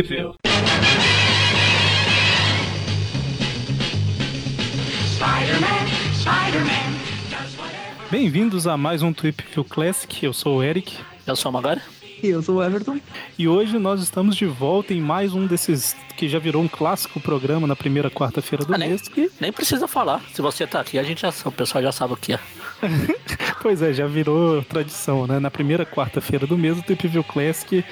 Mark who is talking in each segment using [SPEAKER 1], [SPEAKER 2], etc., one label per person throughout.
[SPEAKER 1] View. Bem-vindos a mais um Trip View Classic. Eu sou o Eric.
[SPEAKER 2] Eu sou o Magari.
[SPEAKER 3] E eu sou o Everton.
[SPEAKER 1] E hoje nós estamos de volta em mais um desses que já virou um clássico programa na primeira quarta-feira do
[SPEAKER 2] Ah,
[SPEAKER 1] mês.
[SPEAKER 2] nem,
[SPEAKER 1] que-
[SPEAKER 2] nem precisa falar. Se você tá aqui, a gente já, o pessoal já sabe o que é.
[SPEAKER 1] Pois é, já virou tradição, né? Na primeira quarta-feira do mês, o Tweep View Classic,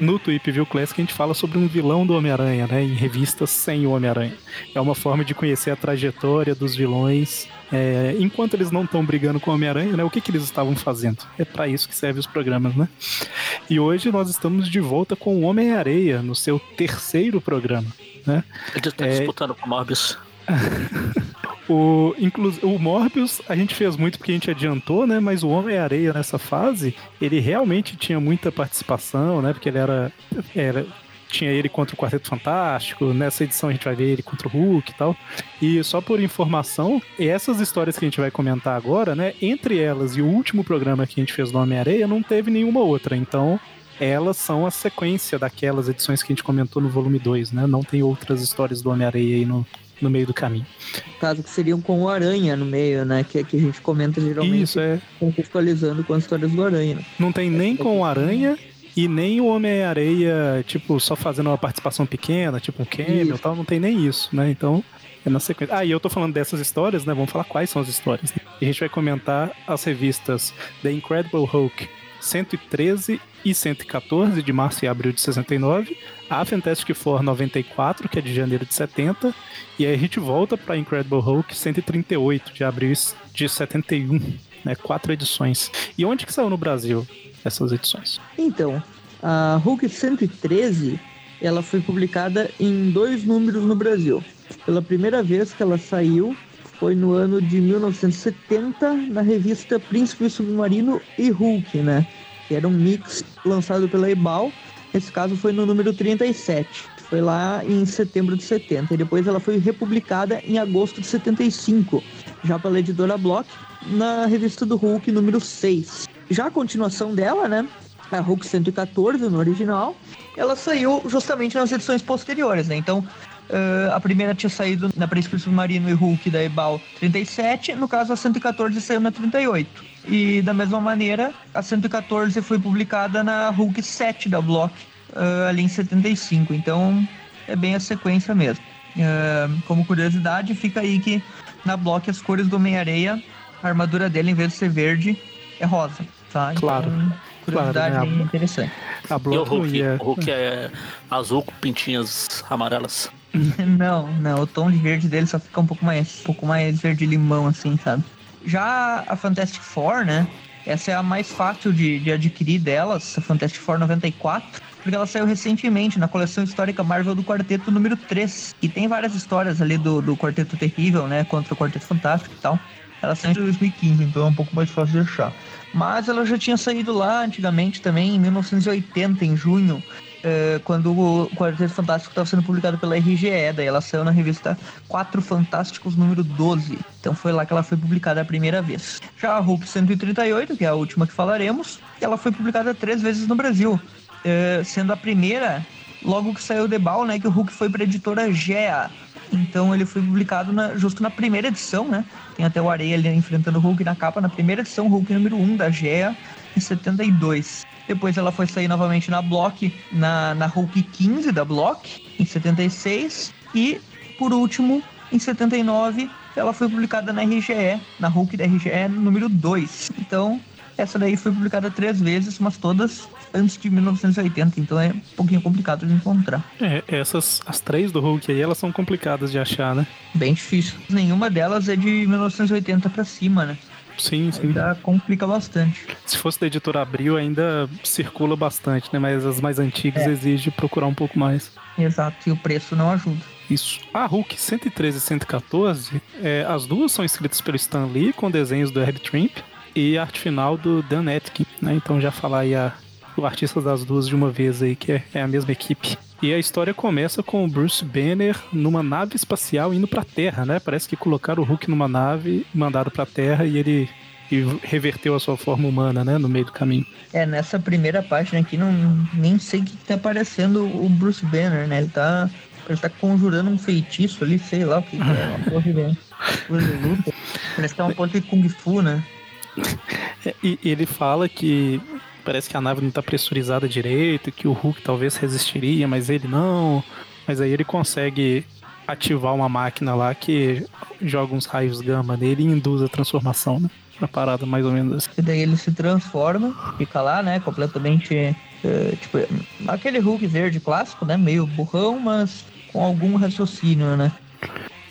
[SPEAKER 1] no Tweep View Classic, a gente fala sobre um vilão do Homem-Aranha, né? Em revistas sem o Homem-Aranha. É uma forma de conhecer a trajetória dos vilões. eh, enquanto eles não estão brigando com o Homem-Aranha, né? O que, que eles estavam fazendo? É para isso que servem os programas, né? E hoje nós estamos de volta com o Homem-Areia, no seu terceiro programa, né?
[SPEAKER 2] Ele tá
[SPEAKER 1] É.
[SPEAKER 2] disputando com o Morbius.
[SPEAKER 1] O, o Morbius a gente fez muito porque a gente adiantou, né? Mas o Homem-Areia nessa fase, ele realmente tinha muita participação, né? Porque ele era, era. Tinha ele contra o Quarteto Fantástico, nessa edição a gente vai ver ele contra o Hulk e tal. E só por informação, essas histórias que a gente vai comentar agora, né? Entre elas e o último programa que a gente fez do Homem-Areia, não teve nenhuma outra. Então, elas são a sequência daquelas edições que a gente comentou no volume 2, né? Não tem outras histórias do Homem-Areia aí no, no meio do caminho.
[SPEAKER 3] Caso que seriam com o Aranha no meio, né? Que, que a gente comenta geralmente
[SPEAKER 1] Isso, é.
[SPEAKER 3] contextualizando com as histórias do Aranha.
[SPEAKER 1] Não tem nem com o Aranha e nem o Homem-Areia, tipo, só fazendo uma participação pequena, tipo um cameo e tal, não tem nem isso, né? Então, é na sequência. Ah, e eu tô falando dessas histórias, né? Vamos falar quais são as histórias. né? E a gente vai comentar as revistas The Incredible Hulk 113 e 114, de março e abril de 69, a Fantastic Four 94, que é de janeiro de 70, e aí a gente volta pra Incredible Hulk 138, de abril de 71, né? Quatro edições. E onde que saiu no Brasil essas edições?
[SPEAKER 3] Então, a Hulk 113, ela foi publicada em dois números no Brasil. Pela primeira vez que ela saiu foi no ano de 1970 na revista Príncipe Submarino e Hulk, né? Que era um mix lançado pela Ebal. Esse caso foi no número 37. Foi lá em setembro de 70. E depois ela foi republicada em agosto de 75, já pela editora Block, na revista do Hulk número 6. Já a continuação dela, né? A Hulk 114 no original, ela saiu justamente nas edições posteriores, né? Então, eh, a primeira tinha saído na Príncipe Submarino e Hulk da Ebal 37, no caso a 114 saiu na 38. E da mesma maneira, a 114 foi publicada na Hulk 7 da Block, eh, ali em 75. Então, é bem a sequência mesmo. Eh, como curiosidade, fica aí que na Block as cores do Homem-Areia, a armadura dele, em vez de ser verde, é rosa. Tá?
[SPEAKER 1] Claro.
[SPEAKER 3] Então, curiosidade
[SPEAKER 1] Claro, né?
[SPEAKER 3] interessante.
[SPEAKER 1] A
[SPEAKER 2] E o Hulk?
[SPEAKER 1] ia...
[SPEAKER 2] O Hulk é azul com pintinhas amarelas.
[SPEAKER 3] Não, não, o tom de verde dele só fica um pouco mais, um pouco mais verde limão assim, sabe? Já a Fantastic Four, né? Essa é a mais fácil de, de adquirir delas, a Fantastic Four 94, porque ela saiu recentemente na coleção histórica Marvel do Quarteto número 3. E tem várias histórias ali do, do Quarteto Terrível, né? Contra o Quarteto Fantástico e tal. Ela saiu em 2015, então é um pouco mais fácil de achar. Mas ela já tinha saído lá antigamente também, em 1980, em junho, eh, quando o Quarteto Fantástico estava sendo publicado pela RGE, daí ela saiu na revista Quatro Fantásticos número 12. Então foi lá que ela foi publicada a primeira vez. Já a Hulk 138, que é a última que falaremos, ela foi publicada três vezes no Brasil, eh, sendo a primeira logo que saiu o Debal, né, que o Hulk foi para a editora GEA. Então ele foi publicado na- justo na primeira edição, né? Tem até o Areia ali enfrentando o Hulk na capa, na primeira edição, Hulk número 1 da GEA, em 72. Depois ela foi sair novamente na Block, na, na Hulk 15 da Block, em 76. E, por último, em 79, ela foi publicada na RGE, na Hulk da RGE número 2. Então, essa daí foi publicada três vezes, mas todas antes de 1980, então é um pouquinho complicado de encontrar.
[SPEAKER 1] É, essas, as três do Hulk aí, elas são complicadas de achar, né?
[SPEAKER 3] Bem difícil. Nenhuma delas é de 1980 pra cima, né?
[SPEAKER 1] Sim, sim.
[SPEAKER 3] Já complica bastante.
[SPEAKER 1] Se fosse da editora Abril, ainda circula bastante, né? Mas as mais antigas
[SPEAKER 3] É.
[SPEAKER 1] exige procurar um pouco mais.
[SPEAKER 3] Exato, e o preço não ajuda.
[SPEAKER 1] Isso. A Hulk 113 e 114, é, as duas são escritas pelo Stan Lee, com desenhos do Herb Trimp, e arte final do Dan Etkin, né? Então já falar aí a, o artista das duas de uma vez aí, que é, é a mesma equipe. E a história começa com o Bruce Banner numa nave espacial indo pra Terra, né? Parece que colocaram o Hulk numa nave, mandaram pra Terra e ele e reverteu a sua forma humana, né, no meio do caminho.
[SPEAKER 3] É, nessa primeira página aqui, não, nem sei o que tá aparecendo o Bruce Banner, né? Ele tá, ele tá conjurando um feitiço ali, sei lá o que, que é, uma porra de luta. Parece que é uma porra de Kung Fu, né?
[SPEAKER 1] E ele fala que parece que a nave não tá pressurizada direito, que o Hulk talvez resistiria, mas ele não. Mas aí ele consegue ativar uma máquina lá que joga uns raios gama nele e induz a transformação, né? Uma parada mais ou menos assim.
[SPEAKER 3] E daí ele se transforma, fica lá, né? Completamente. Uh, tipo, aquele Hulk verde clássico, né? Meio burrão, mas com algum raciocínio, né?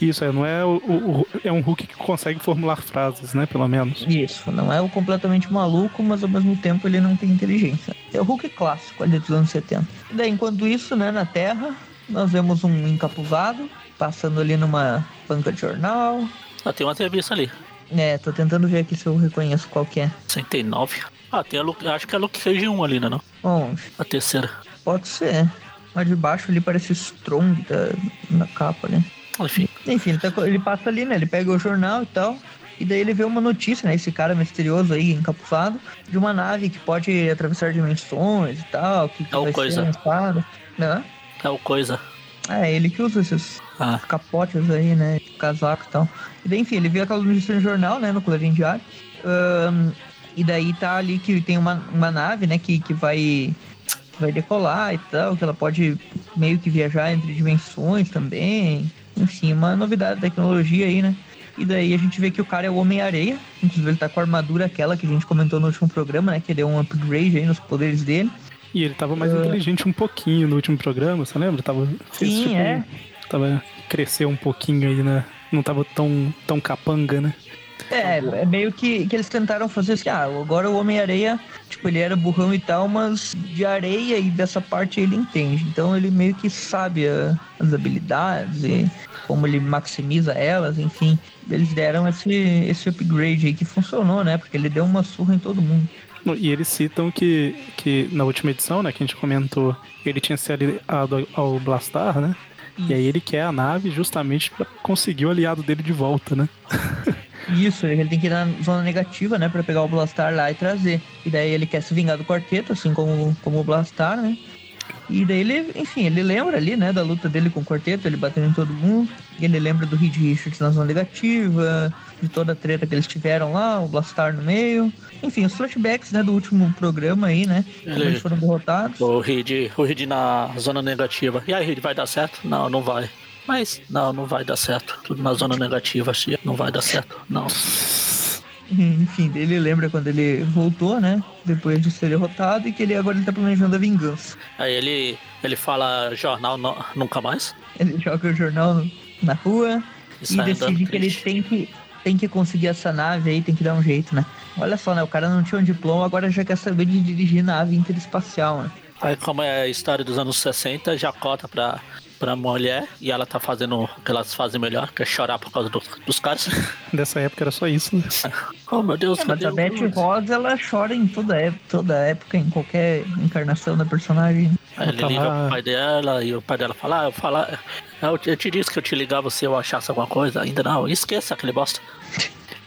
[SPEAKER 1] Isso, é, não é o, o, é um Hulk que consegue formular frases, né? Pelo menos.
[SPEAKER 3] Isso, não é o completamente maluco, mas ao mesmo tempo ele não tem inteligência. É o Hulk clássico ali dos anos 70. E daí, enquanto isso, né, na Terra, nós vemos um encapuzado passando ali numa banca de jornal.
[SPEAKER 2] Ah, tem uma entrevista ali.
[SPEAKER 3] É, tô tentando ver aqui se eu reconheço qual que é.
[SPEAKER 2] 69. Ah, tem a Luke, acho que é a Luke Cage 1 ali, né? Não?
[SPEAKER 3] Onde?
[SPEAKER 2] A terceira.
[SPEAKER 3] Pode ser. Mas de baixo ali parece Strong da, na capa, né?
[SPEAKER 2] Enfim.
[SPEAKER 3] Enfim, ele, tá, ele passa ali, né? Ele pega o jornal e tal. E daí ele vê uma notícia, né? Esse cara misterioso aí, encapuzado, de uma nave que pode atravessar dimensões e tal. Que,
[SPEAKER 2] o coisa.
[SPEAKER 3] Né?
[SPEAKER 2] É o coisa.
[SPEAKER 3] É, ele que usa esses
[SPEAKER 2] ah.
[SPEAKER 3] capotes aí, né? Casaco e tal. E daí, enfim, ele viu aquela notícia no jornal, né? No Clarim Diário. Um, e daí tá ali que tem uma, uma nave, né? Que, que vai vai decolar e tal, que ela pode meio que viajar entre dimensões também. Enfim, uma novidade da tecnologia aí, né? E daí a gente vê que o cara é o Homem-Areia. Inclusive ele tá com a armadura aquela que a gente comentou no último programa, né? Que deu um upgrade aí nos poderes dele.
[SPEAKER 1] E ele tava mais uh... inteligente um pouquinho no último programa, você lembra? Tava,
[SPEAKER 3] Sim, tipo, é.
[SPEAKER 1] Tava cresceu um pouquinho aí, né? Não tava tão, tão capanga, né?
[SPEAKER 3] É, é meio que, que eles tentaram fazer assim, ah, agora o Homem-Areia, tipo, ele era burrão e tal, mas de areia e dessa parte ele entende. Então ele meio que sabe a, as habilidades e como ele maximiza elas, enfim. Eles deram esse, esse upgrade aí que funcionou, né? Porque ele deu uma surra em todo mundo.
[SPEAKER 1] E eles citam que, que na última edição, né, que a gente comentou, ele tinha se aliado ao Blastar, né? Isso. E aí ele quer a nave justamente para conseguir o aliado dele de volta, né?
[SPEAKER 3] Isso, ele tem que ir na zona negativa, né, para pegar o Blastar lá e trazer. E daí ele quer se vingar do quarteto, assim como, como o Blastar, né? E daí ele, enfim, ele lembra ali, né, da luta dele com o quarteto, ele batendo em todo mundo. Ele lembra do Reed Richards na zona negativa, de toda a treta que eles tiveram lá, o Blastar no meio. Enfim, os flashbacks, né, do último programa aí, né? Como eles foram derrotados.
[SPEAKER 2] O Reed, o Reed na zona negativa. E aí, Reed, vai dar certo? Não, não vai. Mas, não, não vai dar certo. Tudo na zona negativa, não vai dar certo. Não.
[SPEAKER 3] Enfim, ele lembra quando ele voltou, né? Depois de ser derrotado e que ele agora ele tá planejando a vingança.
[SPEAKER 2] Aí ele, ele fala jornal no, nunca mais.
[SPEAKER 3] Ele joga o jornal na rua e, e decide que ele tem que, tem que conseguir essa nave aí, tem que dar um jeito, né? Olha só, né? O cara não tinha um diploma, agora já quer saber de dirigir nave interespacial, né?
[SPEAKER 2] Aí, como é a história dos anos 60, já cota pra pra mulher e ela tá fazendo o que elas fazem melhor, que é chorar por causa do, dos caras.
[SPEAKER 1] Dessa época era só isso, né?
[SPEAKER 2] Oh meu Deus,
[SPEAKER 3] é, mas a Betty Rosa ela chora em toda época, toda época, em qualquer encarnação da personagem.
[SPEAKER 2] Aí ele liga pro pai dela e o pai dela fala, ah, eu, fala, eu, eu te disse que eu te ligava se eu achasse alguma coisa, ainda não, esqueça aquele bosta.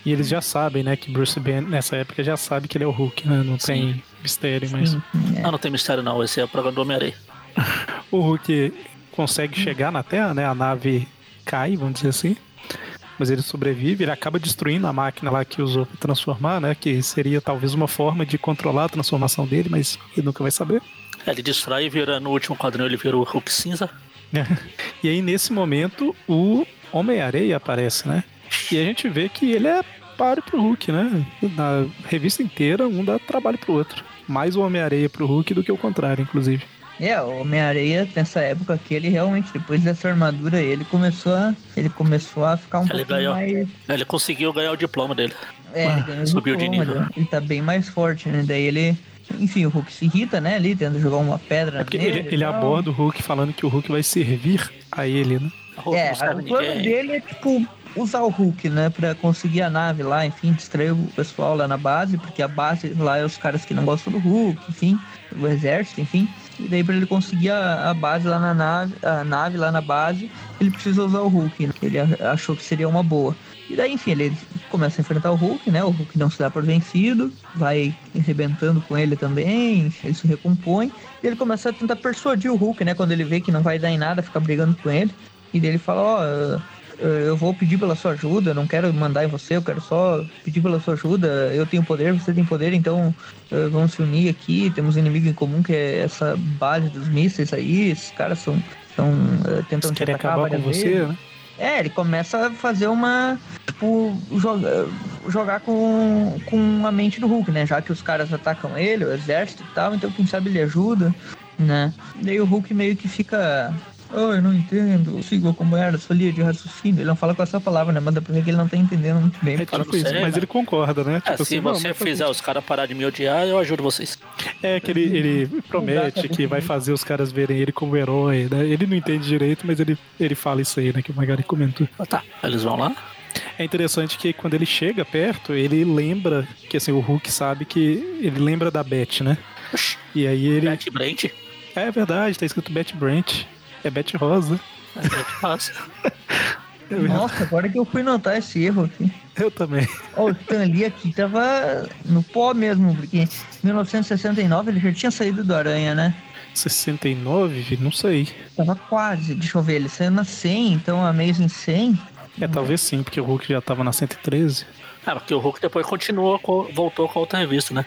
[SPEAKER 1] E eles já sabem, né, que Bruce Banner, nessa época, já sabe que ele é o Hulk, né? Não Sim. tem mistério, mas...
[SPEAKER 2] É. Não, não tem mistério não, esse é o programa do Homem-Aranha.
[SPEAKER 1] o Hulk consegue chegar na Terra, né? A nave cai, vamos dizer assim. Mas ele sobrevive, ele acaba destruindo a máquina lá que usou para transformar, né? Que seria talvez uma forma de controlar a transformação dele, mas ele nunca vai saber.
[SPEAKER 2] É, ele destrói e vira, no último quadrinho ele vira o Hulk cinza.
[SPEAKER 1] e aí, nesse momento, o Homem-Areia aparece, né? E a gente vê que ele é páreo pro Hulk, né? Na revista inteira, um dá trabalho pro outro. Mais o Homem-Areia pro Hulk do que o contrário, inclusive.
[SPEAKER 3] É, o Homem-Areia, nessa época aqui, ele realmente, depois dessa armadura, ele começou a, ele começou a ficar um ele pouquinho
[SPEAKER 2] ganhou,
[SPEAKER 3] mais...
[SPEAKER 2] Ele conseguiu ganhar o diploma dele.
[SPEAKER 3] É, ele ganhou Subiu diploma, de nível. Ele, ele tá bem mais forte, né? Daí ele... Enfim, o Hulk se irrita, né, ali, tentando jogar uma pedra
[SPEAKER 1] é porque nele, ele, ele aborda o Hulk falando que o Hulk vai servir a ele, né?
[SPEAKER 3] É, o plano dele é, tipo, usar o Hulk, né, pra conseguir a nave lá, enfim, distrair o pessoal lá na base, porque a base lá é os caras que não gostam do Hulk, enfim, o exército, enfim. E daí, para ele conseguir a, a, base lá na nave, a nave lá na base, ele precisa usar o Hulk, né? que ele achou que seria uma boa. E daí, enfim, ele começa a enfrentar o Hulk, né? O Hulk não se dá por vencido, vai arrebentando com ele também, ele se recompõe. E ele começa a tentar persuadir o Hulk, né? Quando ele vê que não vai dar em nada, fica brigando com ele. E daí ele fala, ó, oh, eu vou pedir pela sua ajuda, não quero mandar em você, eu quero só pedir pela sua ajuda. Eu tenho poder, você tem poder, então uh, vamos se unir aqui. Temos um inimigo em comum que é essa base dos mísseis aí. Esses caras são, são uh, tentando
[SPEAKER 1] te atacar acabar com você, vezes. né?
[SPEAKER 3] É, ele começa a fazer uma. Tipo, joga, jogar com, com a mente do Hulk, né? Já que os caras atacam ele, o exército e tal, então quem sabe ele ajuda, né? Daí o Hulk meio que fica Oh, eu não entendo, eu sigo acompanhar a sua linha de raciocínio. Ele não fala com essa palavra, né? Mas dá pra ver que ele não tá entendendo muito bem.
[SPEAKER 1] É tipo isso, mas ele concorda, né?
[SPEAKER 2] É, tipo se assim, você fizer os caras parar de me odiar, eu ajudo vocês.
[SPEAKER 1] É que ele, ele promete que vai fazer os caras verem ele como herói, né? Ele não entende direito, mas ele, ele fala isso aí, né? Que o Magari comentou.
[SPEAKER 2] Ah, tá, eles vão lá?
[SPEAKER 1] É interessante que quando ele chega perto, ele lembra que assim, o Hulk sabe que ele lembra da Beth, né? E aí ele.
[SPEAKER 2] Beth Brent?
[SPEAKER 1] É verdade, tá escrito Beth Brent. É Beth Rosa.
[SPEAKER 2] É Beth Rosa.
[SPEAKER 3] Nossa, agora que eu fui notar esse erro aqui.
[SPEAKER 1] Eu também.
[SPEAKER 3] Ó, o Stan Lee aqui tava no pó mesmo, porque em 1969 ele já tinha saído do Aranha, né?
[SPEAKER 1] 69? Não sei.
[SPEAKER 3] Tava quase, deixa eu ver, ele saiu na 100, então a Amazing 100.
[SPEAKER 1] É, talvez sim, porque o Hulk já tava na 113.
[SPEAKER 2] Ah, porque o Hulk depois continuou, voltou com a outra revista, né?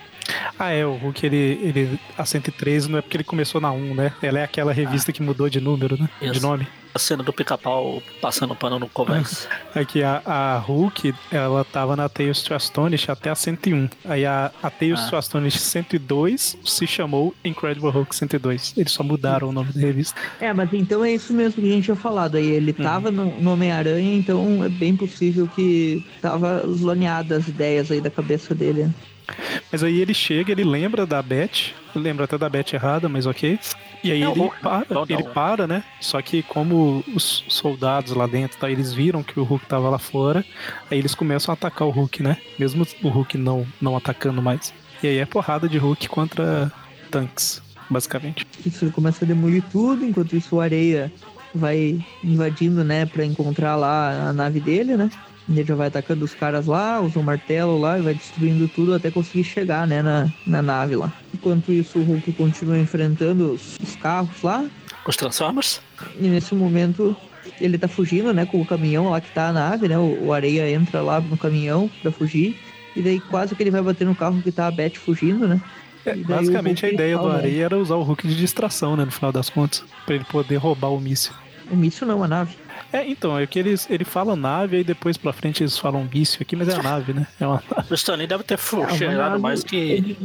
[SPEAKER 1] Ah, é, o Hulk, ele, ele. A 113 não é porque ele começou na 1, né? Ela é aquela revista ah. que mudou de número, né? Isso. De nome.
[SPEAKER 2] A cena do pica-pau passando pano no Covex.
[SPEAKER 1] Aqui, a, a Hulk, ela tava na Tales to Astonish até a 101. Aí a, a Tales ah. to Astonish 102 se chamou Incredible Hulk 102. Eles só mudaram o nome da revista.
[SPEAKER 3] É, mas então é isso mesmo que a gente tinha falado. Aí ele uhum. tava no, no Homem-Aranha, então é bem possível que tava zoneada as ideias aí da cabeça dele.
[SPEAKER 1] Mas aí ele chega, ele lembra da Beth, lembra até da Beth errada, mas ok. E aí ele para, ele para, né? Só que como os soldados lá dentro, tá, eles viram que o Hulk tava lá fora, aí eles começam a atacar o Hulk, né? Mesmo o Hulk não, não atacando mais. E aí é porrada de Hulk contra tanques, basicamente.
[SPEAKER 3] Isso ele começa a demolir tudo, enquanto isso o Areia vai invadindo, né, pra encontrar lá a nave dele, né? Ele já vai atacando os caras lá, usa o um martelo lá e vai destruindo tudo até conseguir chegar, né, na, na nave lá. Enquanto isso, o Hulk continua enfrentando os, os carros lá.
[SPEAKER 2] Os Transformers?
[SPEAKER 3] E nesse momento, ele tá fugindo, né, com o caminhão lá que tá a nave, né? O, o Areia entra lá no caminhão pra fugir. E daí quase que ele vai bater no carro que tá a Beth fugindo, né?
[SPEAKER 1] É, basicamente a ideia do Areia era usar o Hulk de distração, né, no final das contas, para ele poder roubar o míssil.
[SPEAKER 3] O míssil não, a nave.
[SPEAKER 1] É, então, é que eles ele fala nave e depois pra frente eles falam míssil aqui, mas é a nave, né? É uma
[SPEAKER 2] O Stanley deve ter é, chegado mais que.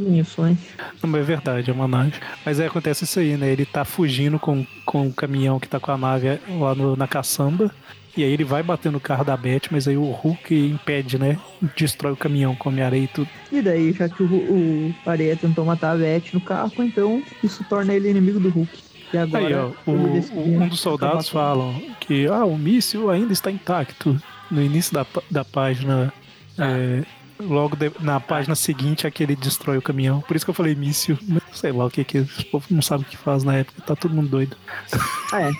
[SPEAKER 1] Não, mas é verdade, é uma nave. Mas é, acontece isso aí, né? Ele tá fugindo com, com o caminhão que tá com a nave lá no, na caçamba. E aí ele vai bater no carro da Beth, mas aí o Hulk impede, né? Destrói o caminhão, come areia e tudo.
[SPEAKER 3] E daí, já que o, o Areia tentou matar a Beth no carro, então isso torna ele inimigo do Hulk. E agora,
[SPEAKER 1] Aí, ó, o, um dos soldados falam que ah, o míssil ainda está intacto. No início da, da página. Ah. É, logo de, na página seguinte é que ele destrói o caminhão. Por isso que eu falei míssil. Sei lá o que que. O povo não sabe o que faz na época. Tá todo mundo doido.
[SPEAKER 3] Ah, é.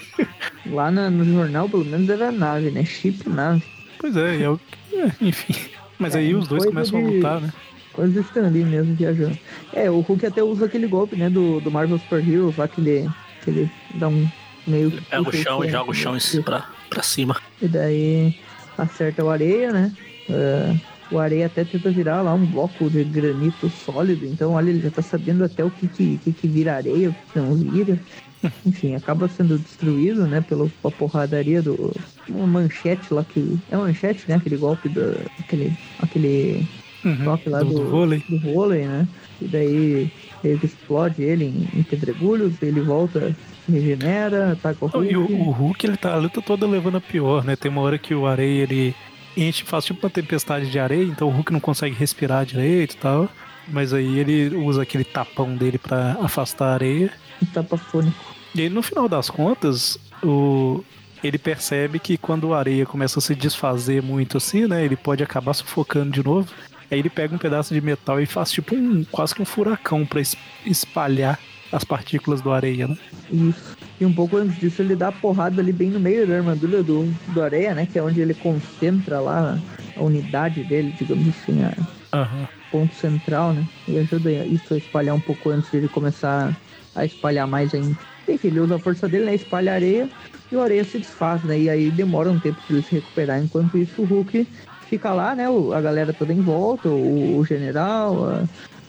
[SPEAKER 3] Lá no, no jornal, pelo menos, era nave, né? Chip nave.
[SPEAKER 1] Pois é, é, é enfim. Mas é, aí os dois começam de... a lutar, né?
[SPEAKER 3] Coisa estão ali mesmo viajando. É, o Hulk até usa aquele golpe, né? Do, do Marvel Super Heroes, lá que ele que ele dá um meio. Ele
[SPEAKER 2] pega o chão e joga o chão pra, pra cima.
[SPEAKER 3] E daí acerta o areia, né? Uh, o areia até tenta virar lá um bloco de granito sólido. Então, olha, ele já tá sabendo até o que, que, que, que vira areia, o que não vira. Enfim, acaba sendo destruído, né, pela porradaria do. Uma manchete lá que. É manchete, né? Aquele golpe do. Aquele. Aquele. Uhum, toque lá do, do, vôlei. do vôlei, né? E daí ele explode ele em, em pedregulhos, ele volta, regenera, ataca o Hulk.
[SPEAKER 1] E o, o, Hulk, ele tá a luta toda levando a pior, né? Tem uma hora que o areia, ele enche, faz tipo uma tempestade de areia, então o Hulk não consegue respirar direito e tal. Mas aí ele usa aquele tapão dele para afastar a areia.
[SPEAKER 3] Um tapa fônico.
[SPEAKER 1] E aí, no final das contas, o, ele percebe que quando a areia começa a se desfazer muito assim, né? Ele pode acabar sufocando de novo. Aí ele pega um pedaço de metal e faz tipo um quase que um furacão para espalhar as partículas do areia, né?
[SPEAKER 3] Isso. E um pouco antes disso ele dá a porrada ali bem no meio da armadura do, do areia, né? Que é onde ele concentra lá a unidade dele, digamos assim, a
[SPEAKER 1] Aham.
[SPEAKER 3] ponto central, né? E ajuda isso a espalhar um pouco antes de ele começar a espalhar mais ainda. Enfim, ele usa a força dele, né? Espalha areia e o areia se desfaz, né? E aí demora um tempo para ele se recuperar. Enquanto isso, o Hulk fica lá, né? o- A galera toda em volta, o, o general, a,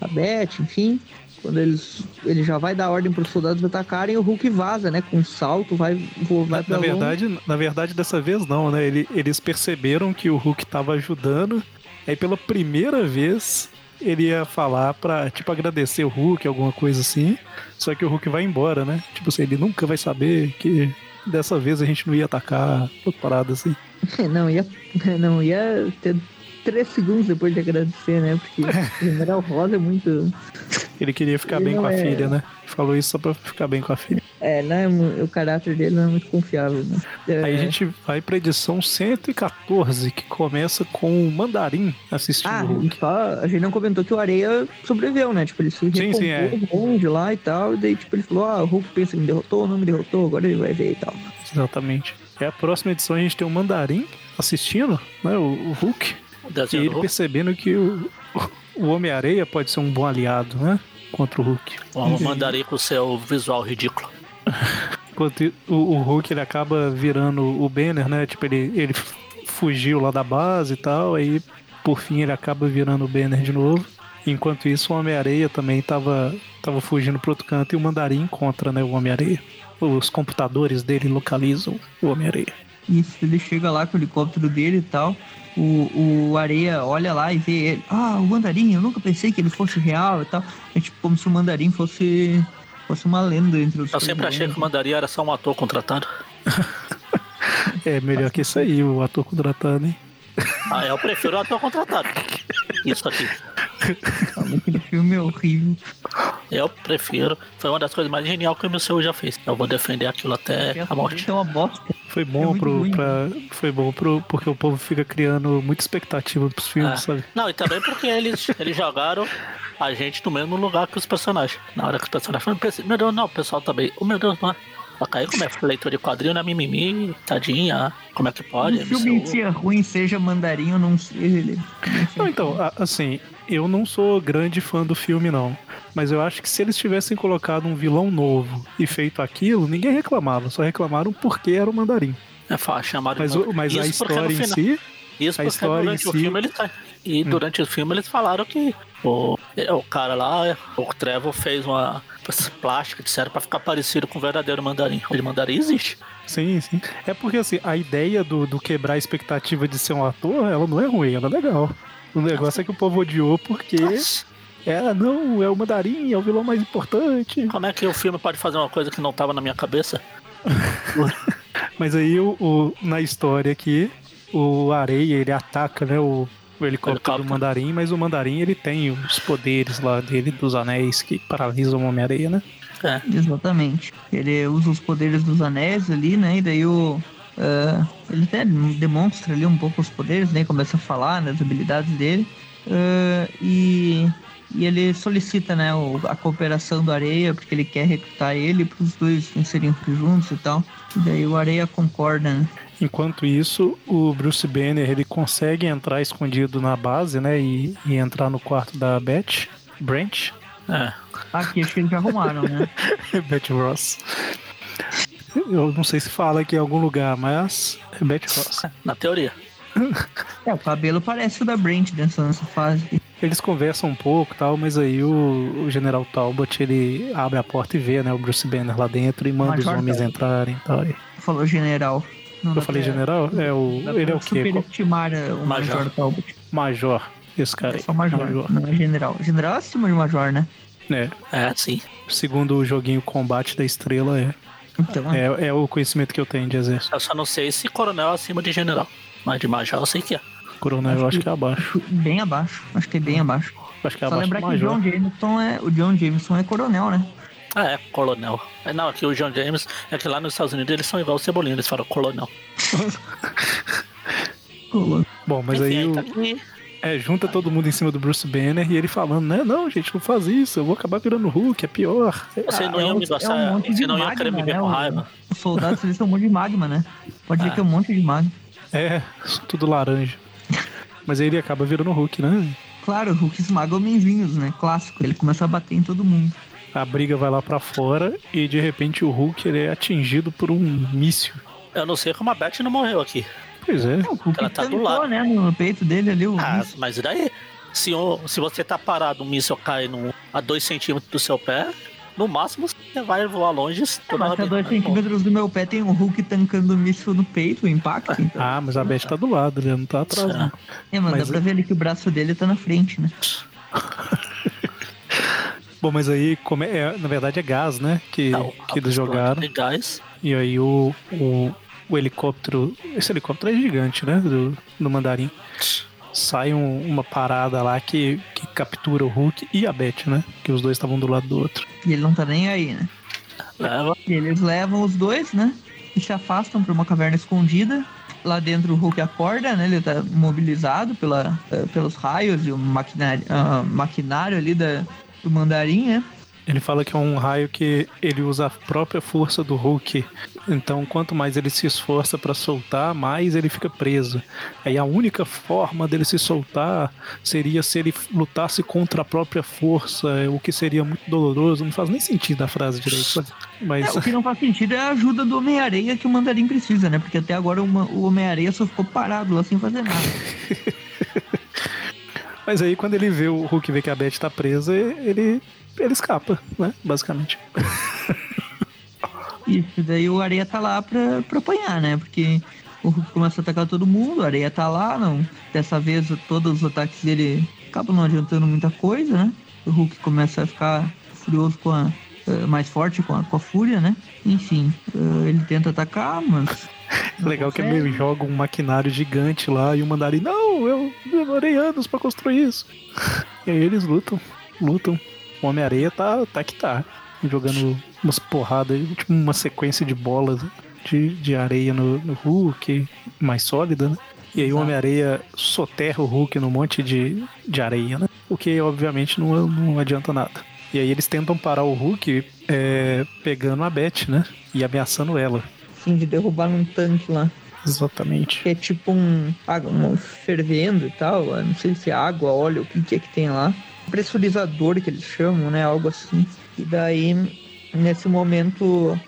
[SPEAKER 3] a Beth, enfim. Quando eles, ele já vai dar ordem para os soldados atacarem, o Hulk vaza, né? Com um salto, vai, vai
[SPEAKER 1] Na,
[SPEAKER 3] pra
[SPEAKER 1] na
[SPEAKER 3] longe.
[SPEAKER 1] verdade, na verdade, dessa vez não, né? Ele- eles perceberam que o Hulk tava ajudando. Aí pela primeira vez ele ia falar pra, tipo, agradecer o Hulk, alguma coisa assim. Só que o Hulk vai embora, né? Tipo assim, ele nunca vai saber que dessa vez a gente não ia atacar, parada assim.
[SPEAKER 3] Não ia, não ia ter três segundos depois de agradecer, né? Porque o General Rosa é muito.
[SPEAKER 1] Ele queria ficar
[SPEAKER 3] Ele
[SPEAKER 1] bem com a
[SPEAKER 3] é-
[SPEAKER 1] filha, né? Falou isso só pra ficar bem com a filha.
[SPEAKER 3] É, não é o caráter dele não é muito confiável, né? É,
[SPEAKER 1] Aí a gente vai pra edição 114, que começa com o Mandarim assistindo
[SPEAKER 3] Ah,
[SPEAKER 1] o Hulk.
[SPEAKER 3] só, a gente não comentou que o Areia sobreviveu, né? Tipo, ele se
[SPEAKER 1] Sim, sim, é.
[SPEAKER 3] lá e tal. E daí, tipo, ele falou, ah, o Hulk pensa que me derrotou, não me derrotou, agora ele vai ver e tal.
[SPEAKER 1] Exatamente. E a próxima edição a gente tem o Mandarim assistindo, né? O, o Hulk.
[SPEAKER 2] O
[SPEAKER 1] E ele percebendo que o, o Homem-Areia pode ser um bom aliado, né? Contra o Hulk.
[SPEAKER 2] Vamos mandar aí com o seu visual ridículo.
[SPEAKER 1] Enquanto o, o Hulk ele acaba virando o Banner, né? Tipo, ele, ele fugiu lá da base e tal, aí por fim ele acaba virando o Banner de novo. Enquanto isso, o Homem-Areia também tava, tava fugindo pro outro canto e o Mandarim encontra, né, o Homem-Areia. Os computadores dele localizam o Homem-Areia.
[SPEAKER 3] Isso, ele chega lá com o helicóptero dele e tal. O, o Areia olha lá e vê ele. Ah, o Mandarim, eu nunca pensei que ele fosse real e tal. É tipo como se o Mandarim fosse, fosse uma lenda entre os
[SPEAKER 2] Eu sempre achei que o Mandaria era só um ator contratado.
[SPEAKER 1] É melhor que isso aí, o ator contratado, hein?
[SPEAKER 2] Ah, eu prefiro o ator contratado. Isso aqui.
[SPEAKER 3] Aquele filme é horrível.
[SPEAKER 2] Eu prefiro. Foi uma das coisas mais geniais que o MCU já fez. Eu vou defender aquilo até a morte.
[SPEAKER 3] É uma bosta.
[SPEAKER 1] Foi
[SPEAKER 3] É
[SPEAKER 1] bom pro. Pra, foi bom pro, porque o povo fica criando muita expectativa pros filmes,
[SPEAKER 2] Ah.
[SPEAKER 1] sabe?
[SPEAKER 2] Não, e também porque eles, eles jogaram a gente no mesmo lugar que os personagens. Na hora que os personagens "Pense- meu Deus, não, o pessoal também. Oh, meu Deus, não é. Só que aí, como é leitor de quadrinho, né? Mimimi, tadinha, como é que pode?
[SPEAKER 3] o filme em si é ruim, seja mandarim ou não seja ele.
[SPEAKER 1] Não, então, a- assim, eu não sou grande fã do filme, não. Mas eu acho que se eles tivessem colocado um vilão novo e feito aquilo, ninguém reclamava. Só reclamaram porque era o mandarim.
[SPEAKER 2] É fácil chamar
[SPEAKER 1] Mas, o- mas a
[SPEAKER 2] Isso porque
[SPEAKER 1] história em si.
[SPEAKER 2] Isso
[SPEAKER 1] A
[SPEAKER 2] porque
[SPEAKER 1] história
[SPEAKER 2] durante
[SPEAKER 1] em
[SPEAKER 2] o
[SPEAKER 1] si- Hum.
[SPEAKER 2] filme eles E durante o filme eles falaram que o, o cara lá, o Trevor, fez uma plástica, disseram, pra ficar parecido com o verdadeiro mandarim. O mandarim existe.
[SPEAKER 1] Sim, sim. É porque assim, a ideia do, do quebrar a expectativa de ser um ator, ela não é ruim, ela é legal. O negócio é que o povo odiou porque.
[SPEAKER 2] Mas
[SPEAKER 1] É, não, é o mandarim, é o vilão mais importante.
[SPEAKER 2] como é que o filme pode fazer uma coisa que não tava na minha cabeça?
[SPEAKER 1] Mas aí o, o- na história aqui, o Areia, ele ataca, né, o, o helicóptero do
[SPEAKER 2] Helicóptero.
[SPEAKER 1] mandarim, mas o mandarim ele tem os poderes lá dele, dos anéis que paralisam o Homem-Areia, né?
[SPEAKER 2] É.
[SPEAKER 3] Exatamente. Ele usa os poderes dos anéis ali, né? E daí o. ah, ele até demonstra ali um pouco os poderes, né? Começa a falar né, das habilidades dele. Ah, e, e ele solicita, né? o- a cooperação do Areia, porque ele quer recrutar ele para os dois vencerem juntos e tal. E daí o Areia concorda, né?
[SPEAKER 1] Enquanto isso, o Bruce Banner ele consegue entrar escondido na base, né, e, e entrar no quarto da Beth, Branch,
[SPEAKER 2] É.
[SPEAKER 3] Aqui acho que eles já arrumaram, né?
[SPEAKER 1] Beth Ross. Eu não sei se fala aqui em algum lugar, mas é Beth Ross.
[SPEAKER 2] Na teoria.
[SPEAKER 3] É, o cabelo parece o da Brent nessa, nessa fase.
[SPEAKER 1] Eles conversam um pouco e tal, mas aí o, o General Talbot ele abre a porta e vê, né, o Bruce Banner lá dentro e manda
[SPEAKER 3] Major
[SPEAKER 1] os homens
[SPEAKER 3] Talbot.
[SPEAKER 1] entrarem tal. E-
[SPEAKER 3] Falou general. Não
[SPEAKER 1] Eu falei
[SPEAKER 3] pra-
[SPEAKER 1] general? É o, ele é o quê? Qual-
[SPEAKER 3] Superestimar o
[SPEAKER 2] Major.
[SPEAKER 3] Major Talbot.
[SPEAKER 1] Major. Esse cara
[SPEAKER 3] É
[SPEAKER 1] aí.
[SPEAKER 3] só Major, não é general. General é acima de Major, né?
[SPEAKER 1] É,
[SPEAKER 2] É, sim.
[SPEAKER 1] segundo o joguinho Combate da Estrela, é.
[SPEAKER 3] Então, é.
[SPEAKER 1] É, é o conhecimento que eu tenho de exército.
[SPEAKER 2] Eu só não sei se coronel é acima de general. Mas de major eu sei que é.
[SPEAKER 1] Coronel, eu acho que é abaixo.
[SPEAKER 3] bem abaixo. Acho que é bem abaixo.
[SPEAKER 1] Acho que é
[SPEAKER 3] Só
[SPEAKER 1] abaixo
[SPEAKER 3] lembrar que o
[SPEAKER 1] Major.
[SPEAKER 3] John Jameson é, o John Jameson é coronel, né?
[SPEAKER 2] Ah, é, coronel. É, Não, aqui o John James, é que lá nos Estados Unidos eles são igual o Cebolinha, eles falam coronel.
[SPEAKER 1] Bom, mas aí o,
[SPEAKER 2] tá
[SPEAKER 1] é, junta todo mundo em cima do Bruce Banner e ele falando, né? Não, gente, não faz isso, eu vou acabar virando Hulk, é pior.
[SPEAKER 2] Vocês não
[SPEAKER 3] Ah, é
[SPEAKER 2] iam
[SPEAKER 3] um-
[SPEAKER 2] me
[SPEAKER 3] é
[SPEAKER 2] gostar,
[SPEAKER 3] um monte de
[SPEAKER 2] vocês não iam querer me ver
[SPEAKER 3] né,
[SPEAKER 2] com raiva.
[SPEAKER 3] Os soldados eles são um monte de magma, né? Pode ver
[SPEAKER 2] Ah.
[SPEAKER 3] que é um monte de magma.
[SPEAKER 1] É, tudo laranja. Mas aí ele acaba virando Hulk, né?
[SPEAKER 3] Claro, o Hulk esmaga homenzinhos, né? Clássico. Ele começa a bater em todo mundo.
[SPEAKER 1] A briga vai lá pra fora e de repente o Hulk ele é atingido por um míssil.
[SPEAKER 2] Eu não sei como a Beth não morreu aqui.
[SPEAKER 1] Pois é.
[SPEAKER 3] O Hulk
[SPEAKER 2] Ela tá do
[SPEAKER 3] tancou,
[SPEAKER 2] lado.
[SPEAKER 3] né? No peito dele ali. O
[SPEAKER 2] Ah,
[SPEAKER 3] míssil.
[SPEAKER 2] mas e daí? Se, o- se você tá parado, um míssil cai no, a 2 centímetros do seu pé, no máximo você vai voar longe.
[SPEAKER 3] É, mas a
[SPEAKER 2] hora-
[SPEAKER 3] dois centímetros do meu pé tem um Hulk tancando o míssil no peito, o impacto. Então.
[SPEAKER 1] Ah, mas a Beth tá do lado, ele não tá atrás. Não.
[SPEAKER 3] É, mas,
[SPEAKER 1] mas
[SPEAKER 3] dá pra ver ali que o braço dele tá na frente, né?
[SPEAKER 1] Bom, mas aí, como é, é- na verdade, é gás, né? Que,
[SPEAKER 2] Não,
[SPEAKER 1] que eles jogaram.
[SPEAKER 2] De gás.
[SPEAKER 1] E aí o, o, o helicóptero. Esse helicóptero é gigante, né? Do, do mandarim. Sai um- uma parada lá que, que captura o Hulk e a Beth, né? Que os dois estavam do lado do outro.
[SPEAKER 3] E ele não tá nem aí, né?
[SPEAKER 2] Leva.
[SPEAKER 3] E eles levam os dois, né? E se afastam pra uma caverna escondida. Lá dentro o Hulk acorda, né? Ele tá mobilizado pela, eh, pelos raios e o maquinário, ah, maquinário ali da, do mandarim, né?
[SPEAKER 1] Ele fala que é um raio que ele usa a própria força do Hulk. Então, quanto mais ele se esforça pra soltar, mais ele fica preso. Aí a única forma dele se soltar seria se ele lutasse contra a própria força, o que seria muito doloroso. Não faz nem sentido a frase direito. Mas
[SPEAKER 3] É, o que não faz sentido é a ajuda do Homem-Areia que o mandarim precisa, né? Porque até agora o Homem-Areia só ficou parado lá sem fazer nada.
[SPEAKER 1] Mas aí quando ele vê o Hulk vê que a Beth tá presa, ele, ele escapa, né? Basicamente.
[SPEAKER 3] Isso, daí o Areia tá lá pra, pra apanhar, né? Porque o Hulk começa a atacar todo mundo, o Areia tá lá, não. Dessa vez todos os ataques dele acabam não adiantando muita coisa, né? O Hulk começa a ficar furioso com a. eh, mais forte com a, com a fúria, né? Enfim, eh, ele tenta atacar, mas.
[SPEAKER 1] Legal que
[SPEAKER 3] consegue.
[SPEAKER 1] ele joga um maquinário gigante lá e o mandarim, não, eu demorei anos pra construir isso. E aí eles lutam, lutam. O Homem-Areia tá, tá que tá. Jogando umas porradas, tipo uma sequência de bolas de, de areia no, no Hulk, mais sólida, né? E aí o. Homem-Areia soterra o Hulk num monte de, de areia, né? O que obviamente não, não adianta nada. E aí eles tentam parar o Hulk é, pegando a Beth, né? E ameaçando ela.
[SPEAKER 3] Assim, de derrubar num tanque lá.
[SPEAKER 1] Exatamente.
[SPEAKER 3] Que é tipo um. um fervendo e tal. Não sei se é água, óleo, o que, que é que tem lá. Pressurizador que eles chamam, né? Algo assim. E daí, nesse momento,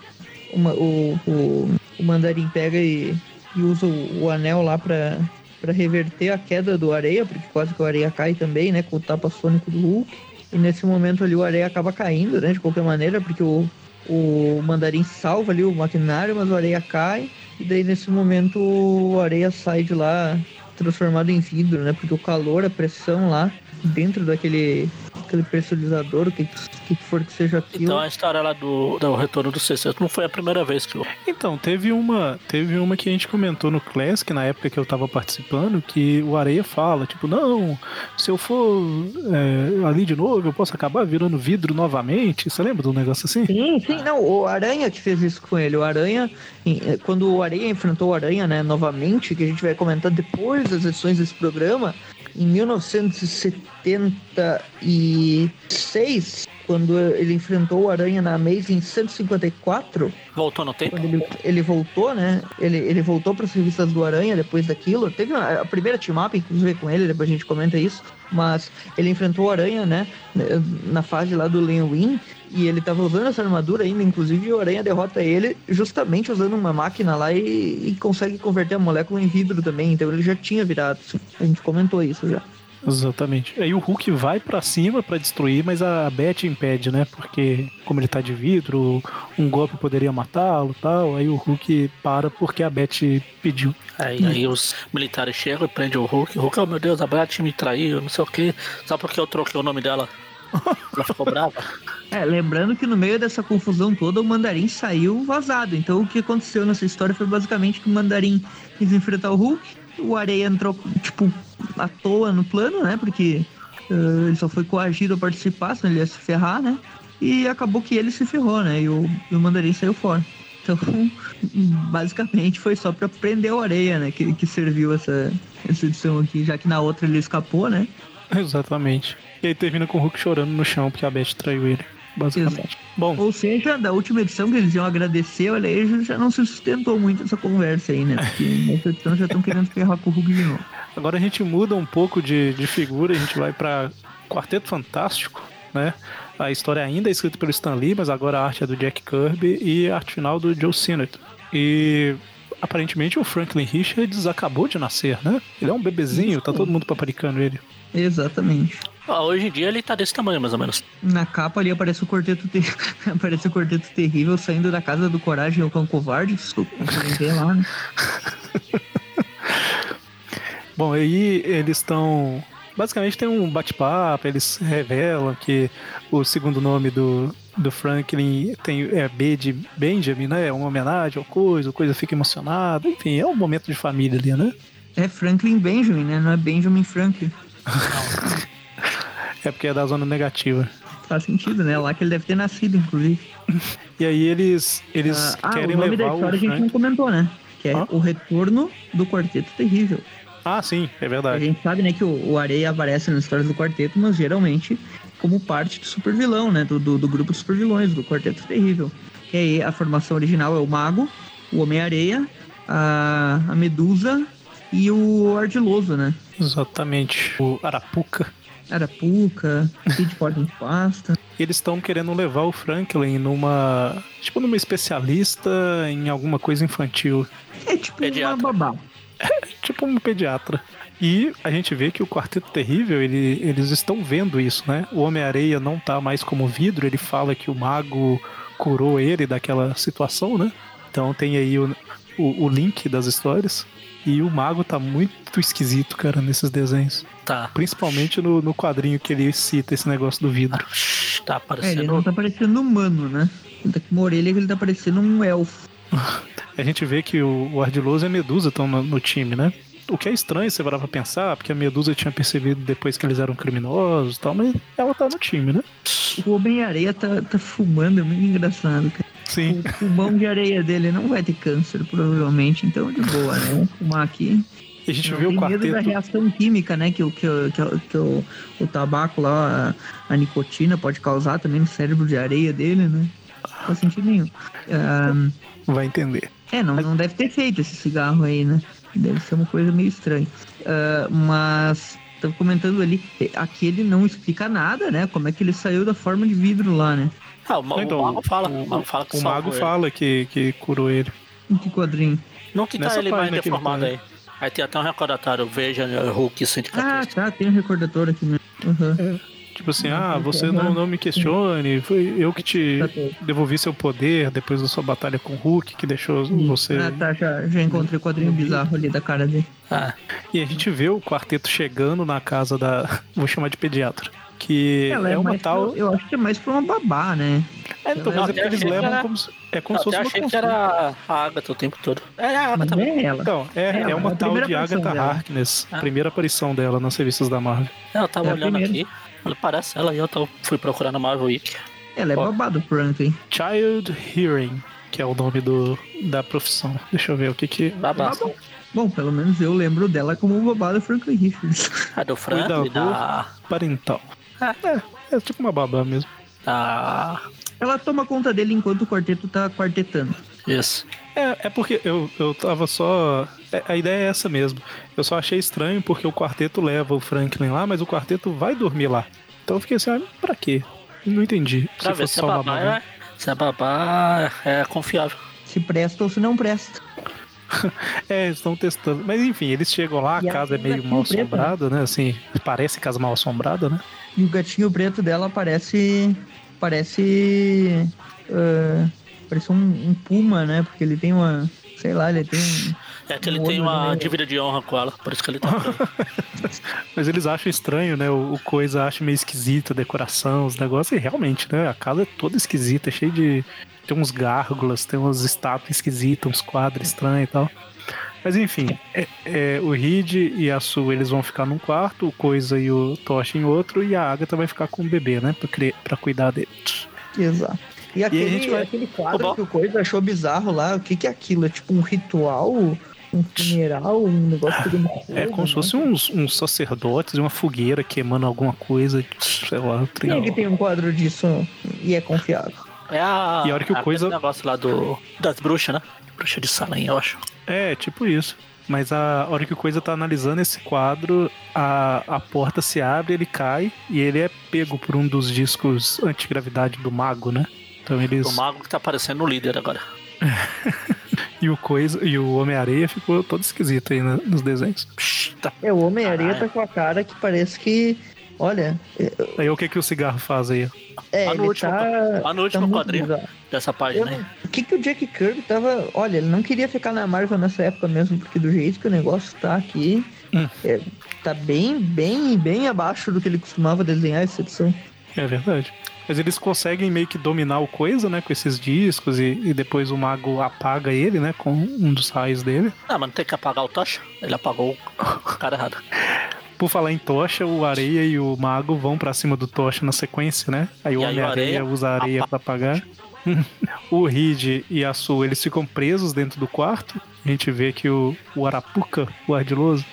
[SPEAKER 3] uma- o, o, o mandarim pega e, e usa o, o anel lá pra, pra reverter a queda do areia, porque quase que o areia cai também, né? Com o tapa sônico do Hulk. E nesse momento ali o areia acaba caindo, né? De qualquer maneira, porque o, o mandarim salva ali o maquinário, mas o areia cai. E daí nesse momento o areia sai de lá transformado em vidro, né? Porque o calor, a pressão lá dentro daquele aquele pressurizador, o que, que for que seja aquilo.
[SPEAKER 2] Então a história lá do, do retorno do sexteto não foi a primeira vez que eu.
[SPEAKER 1] Então, teve uma, teve uma que a gente comentou no Classic, na época que eu tava participando, que o Areia fala, tipo, não, se eu for é, ali de novo, eu posso acabar virando vidro novamente. Você lembra de um negócio assim?
[SPEAKER 3] Sim, sim, não, o Aranha que fez isso com ele. O Aranha, eh, quando o Aranha enfrentou o Aranha, né, novamente, que a gente vai comentar depois das edições desse programa, em 1976, quando ele enfrentou o Aranha na Amazing 154,
[SPEAKER 2] Voltou no tempo?
[SPEAKER 3] ele, ele voltou, né? Ele, ele voltou para as revistas do Aranha depois daquilo. Teve uma- a primeira team-up, inclusive, com ele, depois a gente comenta isso. Mas ele enfrentou o Aranha, né? Na fase lá do Len Win. E ele tava usando essa armadura ainda, inclusive, o Aranha derrota ele justamente usando uma máquina lá e, e consegue converter a molécula em vidro também. Então ele já tinha virado. A gente comentou isso já.
[SPEAKER 1] Exatamente. Aí o Hulk vai pra cima pra destruir, mas a Beth impede, né? Porque como ele tá de vidro, um golpe poderia matá-lo e tal. Aí o Hulk para porque a Beth pediu.
[SPEAKER 2] Aí, aí os militares chegam e prendem o Hulk. O Hulk, oh meu Deus, a Beth me traiu, não sei o que. Só porque eu troquei o nome dela. Ela ficou brava.
[SPEAKER 3] É, lembrando que no meio dessa confusão toda, o Mandarim saiu vazado. Então o que aconteceu nessa história foi basicamente que o Mandarim quis enfrentar o Hulk, o Areia entrou, tipo, à toa no plano, né? Porque eh, ele só foi coagido a participar, senão ele ia se ferrar, né? E acabou que ele se ferrou, né? E o, e o Mandarim saiu fora. Então, basicamente foi só pra prender o Areia, né? Que, que serviu essa, essa edição aqui, já que na outra ele escapou, né?
[SPEAKER 1] Exatamente. E aí termina com o Hulk chorando no chão porque a Beth traiu ele. Basicamente. Bom,
[SPEAKER 3] Ou seja, da última edição que eles iam agradecer, olha aí, já não se sustentou muito essa conversa aí, né? Porque nessa edição já estão querendo ferrar com o Hulk de novo.
[SPEAKER 1] Agora a gente muda um pouco de, de figura, a gente vai para Quarteto Fantástico, né? A história ainda é escrita pelo Stan Lee, mas agora a arte é do Jack Kirby e a arte final do Joe Sinnott. E aparentemente o Franklin Richards acabou de nascer, né? Ele é um bebezinho, tá todo mundo paparicando ele.
[SPEAKER 3] Exatamente.
[SPEAKER 2] Ah, hoje em dia ele tá desse tamanho, mais ou menos.
[SPEAKER 3] Na capa ali aparece o quarteto ter... aparece o quarteto terrível saindo da casa do Coragem e o Cão Covarde. Desculpa, ver lá, né?
[SPEAKER 1] Bom, aí eles estão. Basicamente tem um bate-papo, eles revelam que o segundo nome do, do Franklin tem, é B de Benjamin, né? É uma homenagem ao coisa, o coisa fica emocionada. Enfim, é um momento de família ali, né?
[SPEAKER 3] É Franklin Benjamin, né? Não é Benjamin Franklin.
[SPEAKER 1] é porque é da zona negativa.
[SPEAKER 3] Faz sentido, né? Lá que ele deve ter nascido, inclusive.
[SPEAKER 1] E aí eles, eles
[SPEAKER 3] ah,
[SPEAKER 1] querem
[SPEAKER 3] ah, o nome
[SPEAKER 1] levar
[SPEAKER 3] da história a gente
[SPEAKER 1] Frank...
[SPEAKER 3] não comentou, né? Que é
[SPEAKER 1] Hã?
[SPEAKER 3] o retorno do Quarteto Terrível.
[SPEAKER 1] Ah, sim, é
[SPEAKER 3] A
[SPEAKER 1] verdade.
[SPEAKER 3] gente sabe, né, que o, o Areia aparece nas histórias do quarteto, mas geralmente como parte do super vilão, né? Do, do, do grupo de super vilões, do Quarteto Terrível. E aí a formação original é o Mago, o Homem-Areia, a, a Medusa e o Ardiloso, né?
[SPEAKER 1] Exatamente. O Arapuca.
[SPEAKER 3] Arapuca, Kid Porta de Pasta.
[SPEAKER 1] Eles estão querendo levar o Franklin numa. Tipo, numa especialista em alguma coisa infantil.
[SPEAKER 3] É tipo
[SPEAKER 2] Pediatra.
[SPEAKER 3] uma babá.
[SPEAKER 1] Tipo um pediatra. E a gente vê que o Quarteto Terrível, ele- eles estão vendo isso, né? O Homem-Areia não tá mais como vidro, ele fala que o mago curou ele daquela situação, né? Então tem aí o, o, o link das histórias. E o mago tá muito esquisito, cara, nesses desenhos.
[SPEAKER 2] Tá.
[SPEAKER 1] Principalmente no, no quadrinho que ele cita esse negócio do vidro.
[SPEAKER 2] Tá
[SPEAKER 3] É, ele
[SPEAKER 2] aparecendo.
[SPEAKER 3] não tá parecendo humano, né? Ele tá com uma orelha que ele tá parecendo um elfo.
[SPEAKER 1] A gente vê que o, o Ardiloso e a Medusa estão no, no time, né? O que é estranho você parar pra pensar, porque a Medusa tinha percebido depois que eles eram criminosos e tal, mas ela tá no time, né?
[SPEAKER 3] O Homem-Areia tá, tá fumando, é muito engraçado, cara.
[SPEAKER 1] Sim.
[SPEAKER 3] O pulmão de areia dele não vai ter câncer, provavelmente, então de boa, né? Vamos fumar aqui.
[SPEAKER 1] A gente
[SPEAKER 3] Não
[SPEAKER 1] vê o
[SPEAKER 3] tem medo da
[SPEAKER 1] quarteto.
[SPEAKER 3] reação química, né? Que, o- que, que, que o, o tabaco lá, a, a nicotina pode causar também no cérebro de areia dele, né? Não faz sentido nenhum. Ah,
[SPEAKER 1] Vai entender.
[SPEAKER 3] é, não, não deve ter feito esse cigarro aí, né? Deve ser uma coisa meio estranha. Ah, mas, tava comentando ali, eh, aqui ele não explica nada, né? Como é que ele saiu da forma de vidro lá, né?
[SPEAKER 2] Ah, o, ma-
[SPEAKER 1] Então,
[SPEAKER 2] o mago fala.
[SPEAKER 1] o-
[SPEAKER 2] O mago fala que
[SPEAKER 1] O mago fala que, que curou ele.
[SPEAKER 3] Em que quadrinho?
[SPEAKER 2] Não que tá
[SPEAKER 1] Nessa
[SPEAKER 2] ele mais
[SPEAKER 1] página que ele
[SPEAKER 2] deformado aí. Aí tem até um recordatório, veja né, Hulk
[SPEAKER 3] Ah,
[SPEAKER 2] 114.
[SPEAKER 3] tá, tem um recordatório aqui mesmo. Uhum.
[SPEAKER 1] Tipo assim,
[SPEAKER 3] Uhum.
[SPEAKER 1] ah, você não, não me questione, foi eu que te
[SPEAKER 3] Tá
[SPEAKER 1] devolvi seu poder depois da sua batalha com o Hulk, que deixou você.
[SPEAKER 3] Ah, tá, já, já encontrei o quadrinho bizarro ali da cara dele.
[SPEAKER 2] Ah,
[SPEAKER 1] E a gente vê o quarteto chegando na casa da. Vou chamar de pediatra. Que
[SPEAKER 3] Ela
[SPEAKER 1] é, uma
[SPEAKER 3] mais
[SPEAKER 1] tal.
[SPEAKER 3] pra- eu acho que é mais pra uma babá, né?
[SPEAKER 1] É, então, mas é porque eles levam
[SPEAKER 2] era-
[SPEAKER 1] como se. É como
[SPEAKER 2] eu
[SPEAKER 1] se fosse uma
[SPEAKER 2] achei que era a Agatha o tempo todo. É a
[SPEAKER 3] Mas
[SPEAKER 2] Agatha.
[SPEAKER 3] não é ela.
[SPEAKER 1] Então, é,
[SPEAKER 3] É,
[SPEAKER 1] é uma
[SPEAKER 3] a
[SPEAKER 1] tal de Agatha
[SPEAKER 3] dela.
[SPEAKER 1] Harkness,
[SPEAKER 2] Ah.
[SPEAKER 1] primeira aparição dela nas revistas da Marvel.
[SPEAKER 2] Eu tava
[SPEAKER 3] É
[SPEAKER 2] olhando
[SPEAKER 3] primeira.
[SPEAKER 2] aqui. Ela parece ela e eu tô- fui procurar na Marvel Week.
[SPEAKER 3] Ela é
[SPEAKER 1] Ó.
[SPEAKER 3] babado, Franklin.
[SPEAKER 1] Child Hearing, que é o nome do, da profissão. Deixa eu ver o que que.
[SPEAKER 2] Babá.
[SPEAKER 3] Bom, pelo menos eu lembro dela como o babado Franklin Richards.
[SPEAKER 2] A do Frank e
[SPEAKER 1] Cuidador.
[SPEAKER 2] da.
[SPEAKER 1] Parental.
[SPEAKER 2] Ah.
[SPEAKER 1] É, é tipo uma babá mesmo.
[SPEAKER 2] da.
[SPEAKER 3] Ela toma conta dele enquanto o quarteto tá quartetando.
[SPEAKER 2] Isso.
[SPEAKER 1] É, é porque eu, eu tava só. é, A ideia é essa mesmo. Eu só achei estranho porque o quarteto leva o Franklin lá, mas o quarteto vai dormir lá. Então eu fiquei assim, ah, pra quê? Não entendi.
[SPEAKER 2] Pra
[SPEAKER 1] se
[SPEAKER 2] ver
[SPEAKER 1] fosse
[SPEAKER 2] se a
[SPEAKER 1] só uma
[SPEAKER 2] babá
[SPEAKER 1] babá.
[SPEAKER 2] é. Se a babá é confiável.
[SPEAKER 3] Se presta ou se não presta.
[SPEAKER 1] É, eles estão testando. Mas enfim, eles chegam lá, a
[SPEAKER 3] E a
[SPEAKER 1] casa é meio mal assombrada, né? Assim, parece casa mal assombrada, né?
[SPEAKER 3] E o gatinho preto dela parece. Parece. ah, parece um, um puma, né? Porque ele tem uma. Sei lá, ele tem um.
[SPEAKER 2] É que ele
[SPEAKER 3] Um
[SPEAKER 2] tem uma
[SPEAKER 3] meio-
[SPEAKER 2] dívida de honra com ela, por isso que ele tá.
[SPEAKER 1] Mas eles acham estranho, né? O, o coisa acha meio esquisito, a decoração, os negócios. E realmente, né? A casa é toda esquisita, é cheia de. Tem uns gárgulas, tem umas estátuas esquisitas, uns quadros estranhos e tal. Mas enfim, é- é, o Reed e a Sue eles vão ficar num quarto, o Coisa e o Tosh em outro, e a Agatha vai ficar com o bebê, né? Pra, cri- pra cuidar dele.
[SPEAKER 3] Exato. E aquele,
[SPEAKER 1] a gente vai-
[SPEAKER 3] aquele quadro que o Coisa achou bizarro lá, o que, que é aquilo? É tipo um ritual? Um funeral? Um negócio pegando fogo?
[SPEAKER 1] É como se
[SPEAKER 3] né?
[SPEAKER 1] fosse uns, uns sacerdotes e uma fogueira queimando alguma coisa, sei lá,
[SPEAKER 3] Quem é que tem um quadro disso e é confiável?
[SPEAKER 2] É a.
[SPEAKER 1] E a hora que o
[SPEAKER 2] aquele
[SPEAKER 1] coisa-
[SPEAKER 2] negócio lá do. Das bruxas, né? Bruxa de Salem, eu acho.
[SPEAKER 1] É, tipo isso. Mas a hora que o Coisa tá analisando esse quadro, a, a porta se abre, ele cai e ele é pego por um dos discos antigravidade do mago, né? Então eles.
[SPEAKER 2] O mago que tá parecendo o líder agora.
[SPEAKER 1] e o Coisa e o Homem-Areia ficou todo esquisito aí nos desenhos.
[SPEAKER 3] É, o Homem-Areia tá com a cara que parece que. Olha.
[SPEAKER 1] Aí o que que o cigarro faz aí?
[SPEAKER 3] É,
[SPEAKER 2] Lá no
[SPEAKER 3] ele
[SPEAKER 2] último,
[SPEAKER 3] tá,
[SPEAKER 2] lá no último
[SPEAKER 3] tá
[SPEAKER 2] quadrinho dessa página
[SPEAKER 3] Eu-
[SPEAKER 2] aí.
[SPEAKER 3] O que que o Jack Kirby tava. Olha, ele não queria ficar na Marvel nessa época mesmo, porque do jeito que o negócio tá aqui,
[SPEAKER 1] Hum.
[SPEAKER 3] é, tá bem, bem, bem abaixo do que ele costumava desenhar essa edição.
[SPEAKER 1] É verdade. Mas eles conseguem meio que dominar o coisa, né? Com esses discos e, e depois o mago apaga ele, né? Com um dos raios dele.
[SPEAKER 2] Ah, mas não tem que apagar o tocha? Ele apagou o cara errado.
[SPEAKER 1] Por falar em tocha, o Areia e o Mago vão pra cima do tocha na sequência, né? Aí o
[SPEAKER 2] E
[SPEAKER 1] Homem-Areia
[SPEAKER 2] Areia
[SPEAKER 1] usa a areia pra apagar. o Reed e a Sue, eles ficam presos dentro do quarto. A gente vê que o, o Arapuca, o ardiloso,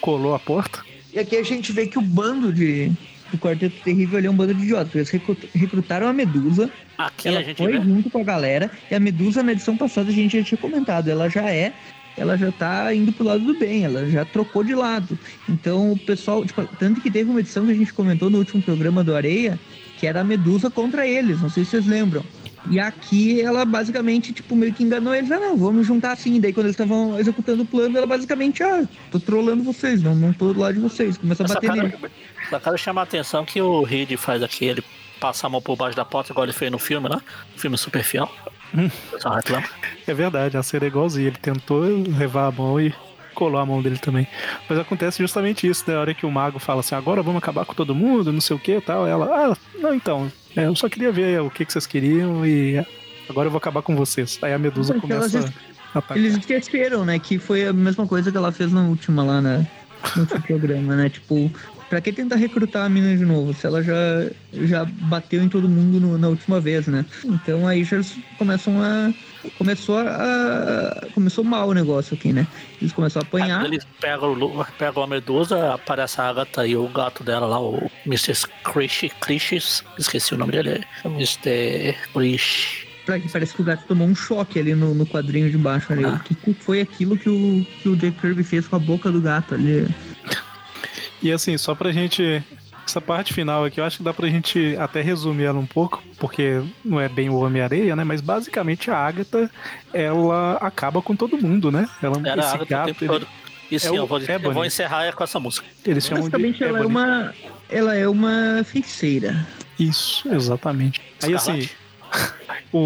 [SPEAKER 1] colou a porta.
[SPEAKER 3] E aqui a gente vê que o bando de. Do Quarteto Terrível ali é um bando de idiotas. Eles recrut- recrutaram a Medusa,
[SPEAKER 2] Aqui
[SPEAKER 3] ela foi
[SPEAKER 2] vê.
[SPEAKER 3] junto com a galera, e a Medusa na edição passada a gente já tinha comentado, ela já é. Ela já tá indo pro lado do bem, ela já trocou de lado. Então o pessoal, tipo, tanto que teve uma edição que a gente comentou no último programa do Areia, que era a Medusa contra eles, não sei se vocês lembram. E aqui ela basicamente, tipo, meio que enganou eles, ah não, vamos juntar assim. Daí quando eles estavam executando o plano, ela basicamente, ah, tô trolando vocês, não, não tô do lado de vocês. Começa a bater
[SPEAKER 2] cara,
[SPEAKER 3] nele.
[SPEAKER 2] essa cara chama a atenção que o Reed faz aqui, ele passa a mão por baixo da porta, igual ele fez no filme, né? Filme super fiel.
[SPEAKER 1] Hum.
[SPEAKER 2] O.
[SPEAKER 1] É verdade, a cena é igualzinha. Ele tentou levar a mão e colou a mão dele também. Mas acontece justamente isso, né? A hora que o mago fala assim, agora vamos acabar com todo mundo, não sei o que e tal. Ela, ah, não, então, é, eu só queria ver o que, que vocês queriam e agora eu vou acabar com vocês. Aí a Medusa
[SPEAKER 3] Porque
[SPEAKER 1] começa
[SPEAKER 3] elas-
[SPEAKER 1] a atacar.
[SPEAKER 3] Eles esqueceram, né? Que foi a mesma coisa que ela fez na última lá na, no último programa, né? Tipo, pra que tentar recrutar a mina de novo? Se ela já, já bateu em todo mundo no- na última vez, né? Então aí já começam a. Começou a. Começou mal o negócio aqui, né? Eles começaram a apanhar.
[SPEAKER 2] Aí Eles pegam, pegam a Medusa, aparece a Agatha e o gato dela lá, o Mr. Krish, Krishis, esqueci o nome dele, é Mr. Krish.
[SPEAKER 3] Pra que parece que o gato tomou um choque ali no, no quadrinho de baixo ali.
[SPEAKER 2] Ah.
[SPEAKER 3] Que foi aquilo que o, que o Jack Kirby fez com a boca do gato ali?
[SPEAKER 1] E assim, só pra gente. Essa parte final aqui, eu acho que dá pra gente até resumir ela um pouco, porque não é bem o Homem-Areia, né? Mas basicamente a Agatha, ela acaba com todo mundo, né? Ela,
[SPEAKER 2] Era a
[SPEAKER 1] esse
[SPEAKER 2] Agatha o
[SPEAKER 1] gato,
[SPEAKER 2] tempo
[SPEAKER 1] ele-
[SPEAKER 2] todo. E sim,
[SPEAKER 1] o
[SPEAKER 2] eu, vou, eu vou encerrar com essa música.
[SPEAKER 1] eles chamam de
[SPEAKER 3] Basicamente ela é uma. Ela é uma feiticeira.
[SPEAKER 1] Isso, exatamente. Aí assim,
[SPEAKER 2] Escarlate.
[SPEAKER 1] o,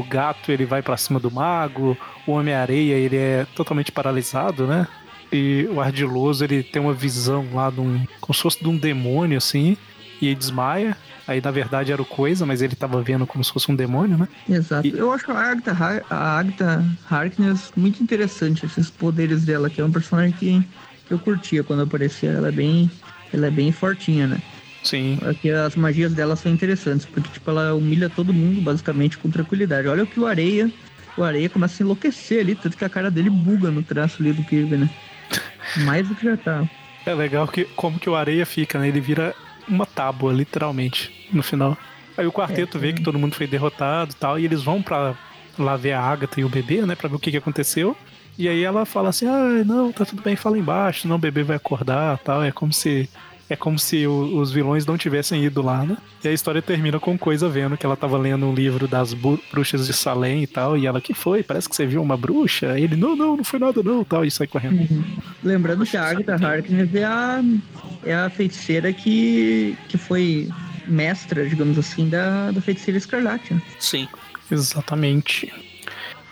[SPEAKER 1] o gato ele vai pra cima do mago, o Homem-Areia ele é totalmente paralisado, né? E o Ardiloso ele tem uma visão lá de um. como se fosse de um demônio assim, e ele desmaia. Aí na verdade era o Coisa, mas ele tava vendo como se fosse um demônio, né?
[SPEAKER 3] Exato.
[SPEAKER 1] E-
[SPEAKER 3] Eu acho a Agatha, Har- a Agatha Harkness muito interessante, esses poderes dela, que é um personagem que eu curtia quando aparecia. Ela é bem, ela é bem fortinha, né?
[SPEAKER 1] Sim.
[SPEAKER 3] Aqui as magias dela são interessantes, porque tipo, ela humilha todo mundo basicamente com tranquilidade. Olha o que o Areia, o Areia começa a enlouquecer ali, tanto que a cara dele buga no traço ali do Kirby, né? Mais do que já tá.
[SPEAKER 1] É legal que como que o Areia fica, né? Ele vira uma tábua, literalmente, no final. Aí o quarteto
[SPEAKER 3] É,
[SPEAKER 1] vê que todo mundo foi derrotado e tal, e eles vão pra lá ver a Agatha e o bebê, né? Pra ver o que, que aconteceu. E aí ela fala assim, ah, não, tá tudo bem, fala embaixo, senão o bebê vai acordar tal. É como se. É como se o- os vilões não tivessem ido lá, né? E a história termina com coisa vendo que ela tava lendo um livro das bruxas de Salem e tal. E ela, que foi? Parece que você viu uma bruxa? Aí ele, não, não, não foi nada não, tal. E sai correndo.
[SPEAKER 3] Lembrando que a Agatha Harkness é a, é a feiticeira que, que foi mestra, digamos assim, da, da feiticeira escarlate. né?
[SPEAKER 2] Sim.
[SPEAKER 1] Exatamente.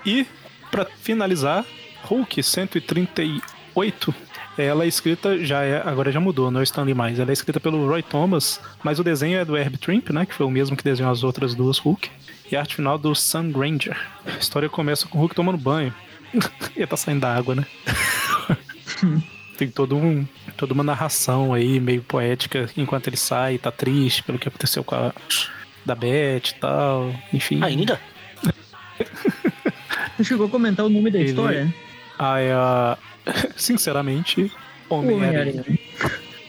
[SPEAKER 1] E, pra finalizar, Hulk 138. Ela é escrita, já é, agora já mudou, não é o Stanley mais. Ela é escrita pelo Roy Thomas, mas o desenho é do Herb Trimp, né? Que foi o mesmo que desenhou as outras duas Hulk. E a arte final do Sun Granger. A história começa com o Hulk tomando banho. Ele tá saindo da água, né? Tem todo um, toda uma narração aí, meio poética, enquanto ele sai, tá triste pelo que aconteceu com a da Beth e tal. Enfim.
[SPEAKER 2] Ainda?
[SPEAKER 3] Você chegou a comentar o nome da
[SPEAKER 1] Ele-
[SPEAKER 3] história?
[SPEAKER 1] Ah, é a. Sinceramente, Homem-Aranha.
[SPEAKER 3] Homem-Aranha.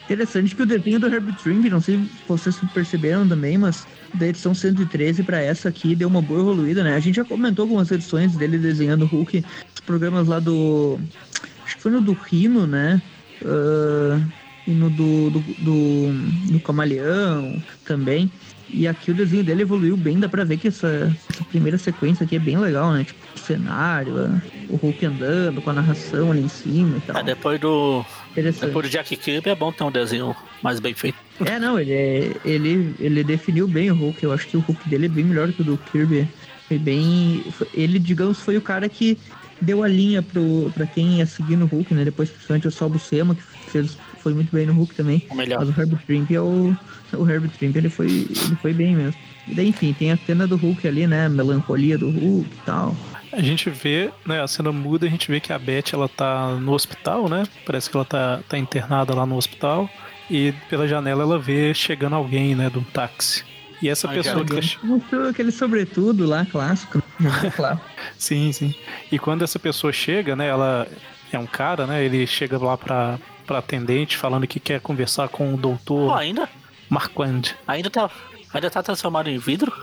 [SPEAKER 3] Interessante que o desenho do Herbert Trimp, não sei se vocês perceberam também, mas da edição 113 pra essa aqui deu uma boa evoluída, né? A gente já comentou algumas edições dele desenhando o Hulk, os programas lá do. Acho que foi no do Rino, né? Uh, e no do, do, do, do Camaleão também. E aqui o desenho dele evoluiu bem, dá pra ver que essa, essa primeira sequência aqui é bem legal, né? Tipo, o cenário, o Hulk andando com a narração ali em cima e tal.
[SPEAKER 2] É, depois do. Depois do Jack Kirby é bom ter um desenho mais bem feito.
[SPEAKER 3] É, não, ele, é, ele, ele definiu bem o Hulk. Eu acho que o Hulk dele é bem melhor que o do Kirby. Foi bem. Ele, digamos, foi o cara que deu a linha pro, pra quem ia seguir no Hulk, né? Depois, principalmente o Sol Buscema, que fez, foi muito bem no Hulk também.
[SPEAKER 2] O melhor.
[SPEAKER 3] Mas o Herbert Trimp é o. O Herbert Trimp ele foi, ele foi bem mesmo. E daí, enfim, tem a cena do Hulk ali, né? A melancolia do Hulk e tal.
[SPEAKER 1] A gente vê, né, a cena muda, a gente vê que a Beth ela tá no hospital, né? Parece que ela tá, tá internada lá no hospital. E pela janela ela vê chegando alguém, né, de um táxi. E essa
[SPEAKER 2] Ai,
[SPEAKER 1] pessoa
[SPEAKER 2] cara,
[SPEAKER 1] que tá
[SPEAKER 3] Mostrou aquele sobretudo lá, clássico. né? claro.
[SPEAKER 1] Sim, sim. E quando essa pessoa chega, né, ela é um cara, né, ele chega lá pra, pra atendente falando que quer conversar com o doutor
[SPEAKER 2] ainda?
[SPEAKER 1] Marquand.
[SPEAKER 2] Ainda tá. Ainda tá transformado em vidro?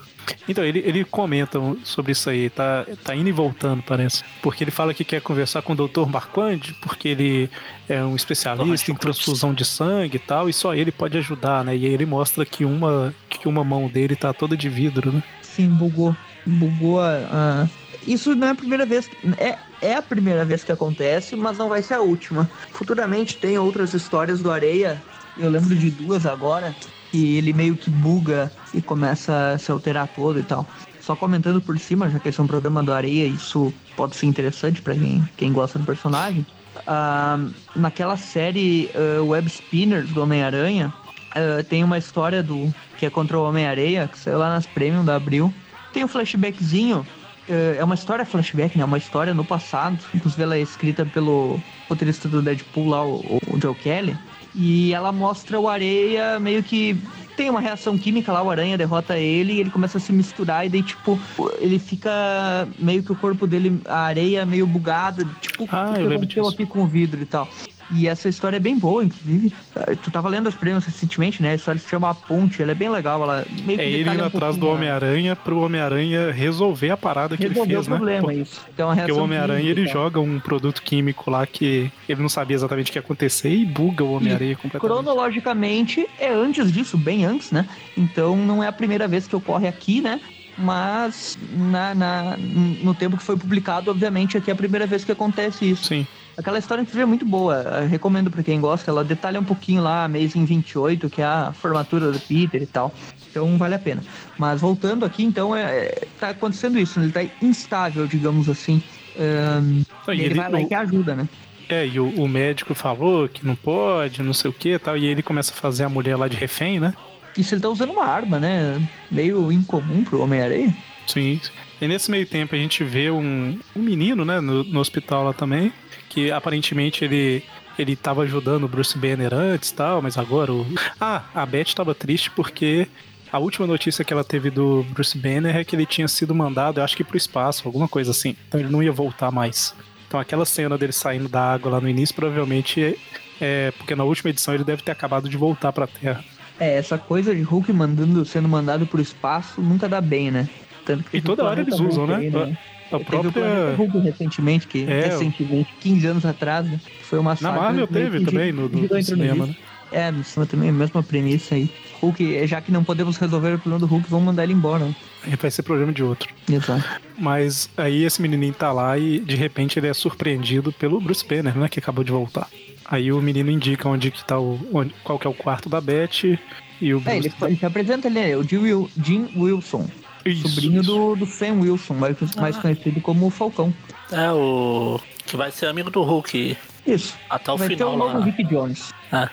[SPEAKER 1] Então, ele, ele comenta sobre isso aí, tá, tá indo e voltando, parece. Porque ele fala que quer conversar com o doutor Marquand, porque ele é um especialista em transfusão de sangue e tal, e só ele pode ajudar, né? E aí ele mostra que uma, que uma mão dele tá toda de vidro, né?
[SPEAKER 3] Sim, bugou. Bugou a. a- Isso não é a primeira vez. É, é a primeira vez que acontece, mas não vai ser a última. Futuramente tem outras histórias do Areia. Eu lembro de duas agora. Que ele meio que buga e começa a se alterar todo e tal. Só comentando por cima, já que esse é um programa do Areia, isso pode ser interessante pra quem, quem gosta do personagem. Ah, naquela série ah, Web Spinners do Homem-Aranha, ah, tem uma história do que é contra o Homem-Areia, que saiu lá nas Premium da Abril. Tem um flashbackzinho. É uma história flashback, né? Uma história no passado. Inclusive ela é escrita pelo roteirista do Deadpool lá, o, o Joe Kelly. E ela mostra o Areia meio que tem uma reação química lá, o Aranha derrota ele e ele começa a se misturar e daí, tipo, ele fica meio que o corpo dele, a areia meio bugada, tipo,
[SPEAKER 1] Ah,
[SPEAKER 3] o que
[SPEAKER 1] eu lembro
[SPEAKER 3] aconteceu
[SPEAKER 1] disso.
[SPEAKER 3] aqui com o vidro e tal. E essa história é bem boa, inclusive. Ah, Tu tava lendo as prêmios recentemente, né? A história se chama A Ponte, ela é bem legal, ela meio que
[SPEAKER 1] É ele indo
[SPEAKER 3] um
[SPEAKER 1] atrás do
[SPEAKER 3] a-
[SPEAKER 1] Homem-Aranha pro Homem-Aranha resolver a parada que
[SPEAKER 3] Resolver
[SPEAKER 1] ele fez,
[SPEAKER 3] o problema,
[SPEAKER 1] né?
[SPEAKER 3] isso. Então, a
[SPEAKER 1] Porque o Homem-Aranha ele joga um produto químico lá que ele não sabia exatamente o que ia acontecer e buga o Homem-Aranha completamente.
[SPEAKER 3] Cronologicamente, é antes disso, bem antes, né? Então não é a primeira vez que ocorre aqui, né? Mas na, na- no tempo que foi publicado, obviamente, aqui é a primeira vez que acontece isso.
[SPEAKER 1] Sim.
[SPEAKER 3] Aquela história inclusive é muito boa. Eu recomendo pra quem gosta. Ela detalha um pouquinho lá a Amazing 28, que é a formatura do Peter e tal. Então vale a pena. Mas voltando aqui, então, é, é- tá acontecendo isso. Ele tá instável, digamos assim.
[SPEAKER 1] E
[SPEAKER 3] ele,
[SPEAKER 1] ele-
[SPEAKER 3] vai lá e que ajuda, né?
[SPEAKER 1] É, e o, o médico falou que não pode, não sei o que e tal, e ele começa a fazer a mulher lá de refém, né?
[SPEAKER 3] Isso ele tá usando uma arma, né? Meio incomum pro Homem-Aranha.
[SPEAKER 1] Sim. E nesse meio tempo a gente vê um, um menino, né, no, no hospital lá também, que aparentemente ele ele tava ajudando o Bruce Banner antes e tal, mas agora o... Ah, a Beth tava triste porque a última notícia que ela teve do Bruce Banner é que ele tinha sido mandado, eu acho que pro espaço, alguma coisa assim. Então ele não ia voltar mais. Então aquela cena dele saindo da água lá no início provavelmente é porque na última edição ele deve ter acabado de voltar pra Terra.
[SPEAKER 3] É, essa coisa de Hulk mandando, sendo mandado pro espaço nunca dá bem, né? Tanto que
[SPEAKER 1] E
[SPEAKER 3] teve
[SPEAKER 1] toda hora eles usam, né?
[SPEAKER 3] aí,
[SPEAKER 1] A
[SPEAKER 3] Teve
[SPEAKER 1] própria
[SPEAKER 3] Hulk recentemente, que
[SPEAKER 1] É,
[SPEAKER 3] recentemente, 15 anos atrás, né? Foi uma
[SPEAKER 1] na
[SPEAKER 3] saga
[SPEAKER 1] Marvel
[SPEAKER 3] meio
[SPEAKER 1] teve também no, no
[SPEAKER 3] torno
[SPEAKER 1] cinema, né?
[SPEAKER 3] É, no cinema também, a mesma premissa aí. Hulk, já que não podemos resolver o problema do Hulk, vamos mandar ele embora. né?
[SPEAKER 1] Vai ser problema de outro.
[SPEAKER 3] Exato.
[SPEAKER 1] Mas aí esse menininho tá lá e de repente ele é surpreendido pelo Bruce Banner, né? Que acabou de voltar. Aí o menino indica onde que tá o. Onde, qual que é o quarto da Beth e o
[SPEAKER 3] É,
[SPEAKER 1] Bruce.
[SPEAKER 3] ele, ele se apresenta ali, é o Jim Wilson,
[SPEAKER 1] Isso,
[SPEAKER 3] sobrinho
[SPEAKER 1] isso.
[SPEAKER 3] Do, do Sam Wilson, mais, mais
[SPEAKER 2] Ah.
[SPEAKER 3] conhecido como o Falcão.
[SPEAKER 2] É o. Que vai ser amigo do Hulk
[SPEAKER 3] Isso.
[SPEAKER 2] até o
[SPEAKER 3] Vai ter
[SPEAKER 2] final
[SPEAKER 3] o novo
[SPEAKER 2] lá.
[SPEAKER 3] Rick Jones.
[SPEAKER 2] É.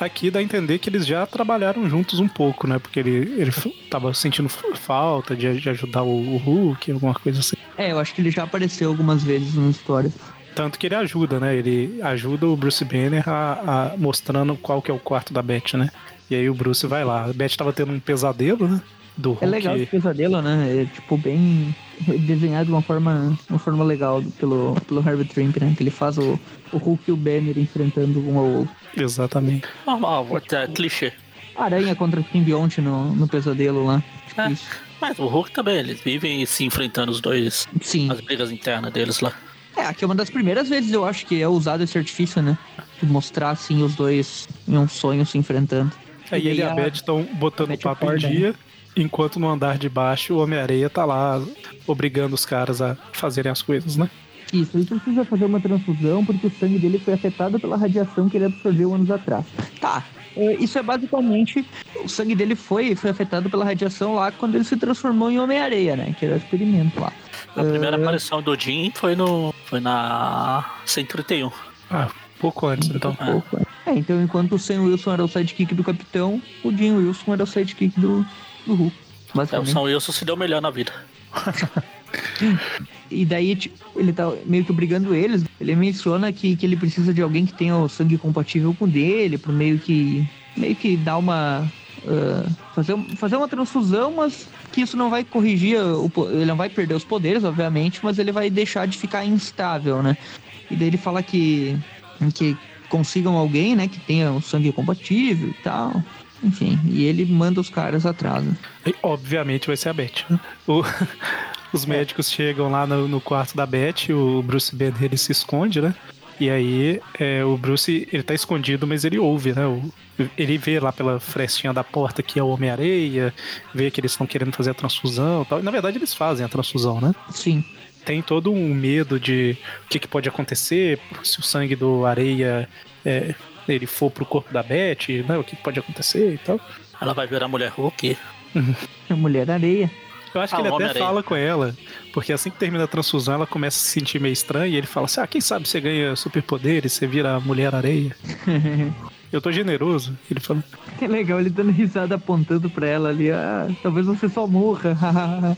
[SPEAKER 1] Aqui dá a entender que eles já trabalharam juntos um pouco, né? Porque ele, ele tava sentindo falta de, de ajudar o, o Hulk, alguma coisa assim.
[SPEAKER 3] É, eu acho que ele já apareceu algumas vezes na história.
[SPEAKER 1] Tanto que ele ajuda, né? Ele ajuda o Bruce Banner a, a- mostrando qual que é o quarto da Beth, né? E aí o Bruce vai lá. A Beth tava tendo um pesadelo, né? Do Hulk.
[SPEAKER 3] É legal esse pesadelo, né? É tipo bem desenhado de uma forma, uma forma legal pelo, pelo Herbert Trimp, né? Que ele faz o, o Hulk e o Banner enfrentando um ao outro.
[SPEAKER 1] Exatamente.
[SPEAKER 2] Normal, é clichê.
[SPEAKER 3] Aranha contra simbionte no, no pesadelo lá. Tipo
[SPEAKER 2] É. Mas o Hulk também, eles vivem se enfrentando os dois,
[SPEAKER 3] Sim.
[SPEAKER 2] as brigas internas deles lá.
[SPEAKER 3] É, aqui é uma das primeiras vezes eu acho que é usado esse artifício, né? De mostrar assim os dois em um sonho se enfrentando.
[SPEAKER 1] Aí ele e a Beth estão botando o papo em dia, né? Enquanto no andar de baixo o Homem-Areia tá lá obrigando os caras a fazerem as coisas, né?
[SPEAKER 3] Isso, ele precisa fazer uma transfusão porque o sangue dele foi afetado pela radiação que ele absorveu anos atrás. Tá, é, isso é basicamente. O sangue dele foi, foi afetado pela radiação lá quando ele se transformou em Homem-Areia, né? Que era o experimento lá.
[SPEAKER 2] A primeira uh... aparição do Jim foi no. Foi na 131.
[SPEAKER 1] Ah, pouco antes, então.
[SPEAKER 3] É. Pouco. É, então enquanto o Sam Wilson era o sidekick do Capitão, o Jim Wilson era o sidekick do, do Hulk.
[SPEAKER 2] É, o Sam Wilson se deu melhor na vida.
[SPEAKER 3] e daí tipo, ele tá meio que obrigando eles. Ele menciona que, que ele precisa de alguém que tenha o sangue compatível com o dele, para meio que meio que dar uma uh, fazer, fazer uma transfusão, mas que isso não vai corrigir, o, ele não vai perder os poderes, obviamente, mas ele vai deixar de ficar instável, né? E daí ele fala que que consigam alguém, né, que tenha o sangue compatível e tal. Enfim, e ele manda os caras atrás. Né?
[SPEAKER 1] E, obviamente vai ser a Beth. Né? O, os é. médicos chegam lá no, no, quarto da Beth, o Bruce Banner ele se esconde, né? E aí é, o Bruce ele tá escondido, mas ele ouve, né? O, ele vê lá pela frestinha da porta que é o Homem-Areia, vê que eles estão querendo fazer a transfusão e tal. E na verdade eles fazem a transfusão, né?
[SPEAKER 3] Sim.
[SPEAKER 1] Tem todo um medo de o que, que pode acontecer se o sangue do areia é, ele for pro corpo da Beth, né? O que pode acontecer e tal.
[SPEAKER 2] Ela vai ver a mulher Hulk.
[SPEAKER 3] a mulher areia.
[SPEAKER 1] Eu acho ah, que ele até fala com ela, porque assim que termina a transfusão, ela começa a se sentir meio estranha e ele fala assim: Ah, quem sabe você ganha superpoderes, você vira mulher areia. Eu tô generoso, ele fala.
[SPEAKER 3] Que legal, ele dando risada apontando pra ela ali. Ah, talvez você só morra.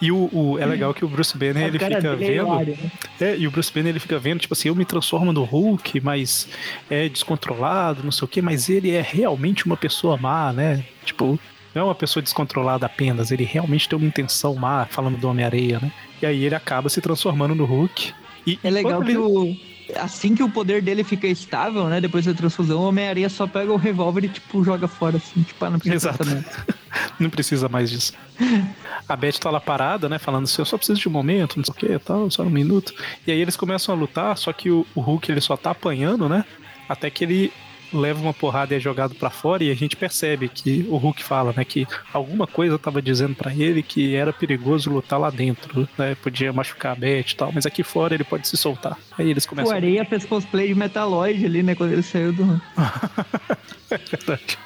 [SPEAKER 1] e o, o, é legal que o Bruce Banner ele fica é vendo. Né? É, e o Bruce Banner ele fica vendo, tipo assim, eu me transformo no Hulk, mas é descontrolado, não sei o que, mas ele é realmente uma pessoa má, né? Tipo, não é uma pessoa descontrolada apenas, ele realmente tem uma intenção má, falando do Homem-Areia, né? E aí ele acaba se transformando no Hulk. E
[SPEAKER 3] é legal ele... que o assim que o poder dele fica estável, né? Depois da transfusão, o Homem-Aranha só pega o revólver e, tipo, joga fora, assim. Tipo, ah, não precisa
[SPEAKER 1] Exato. não precisa mais disso. A Beth tá lá parada, né? Falando assim, eu só preciso de um momento, não sei o que, tal, só um minuto. E aí eles começam a lutar, só que o, o Hulk, ele só tá apanhando, né? Até que ele leva uma porrada e é jogado para fora e a gente percebe que o Hulk fala, né, que alguma coisa tava dizendo para ele que era perigoso lutar lá dentro, né, podia machucar a Beth e tal, mas aqui fora ele pode se soltar. Aí eles começam.
[SPEAKER 3] O Areia fez cosplay de Metaloid ali, né, quando ele saiu do. é verdade.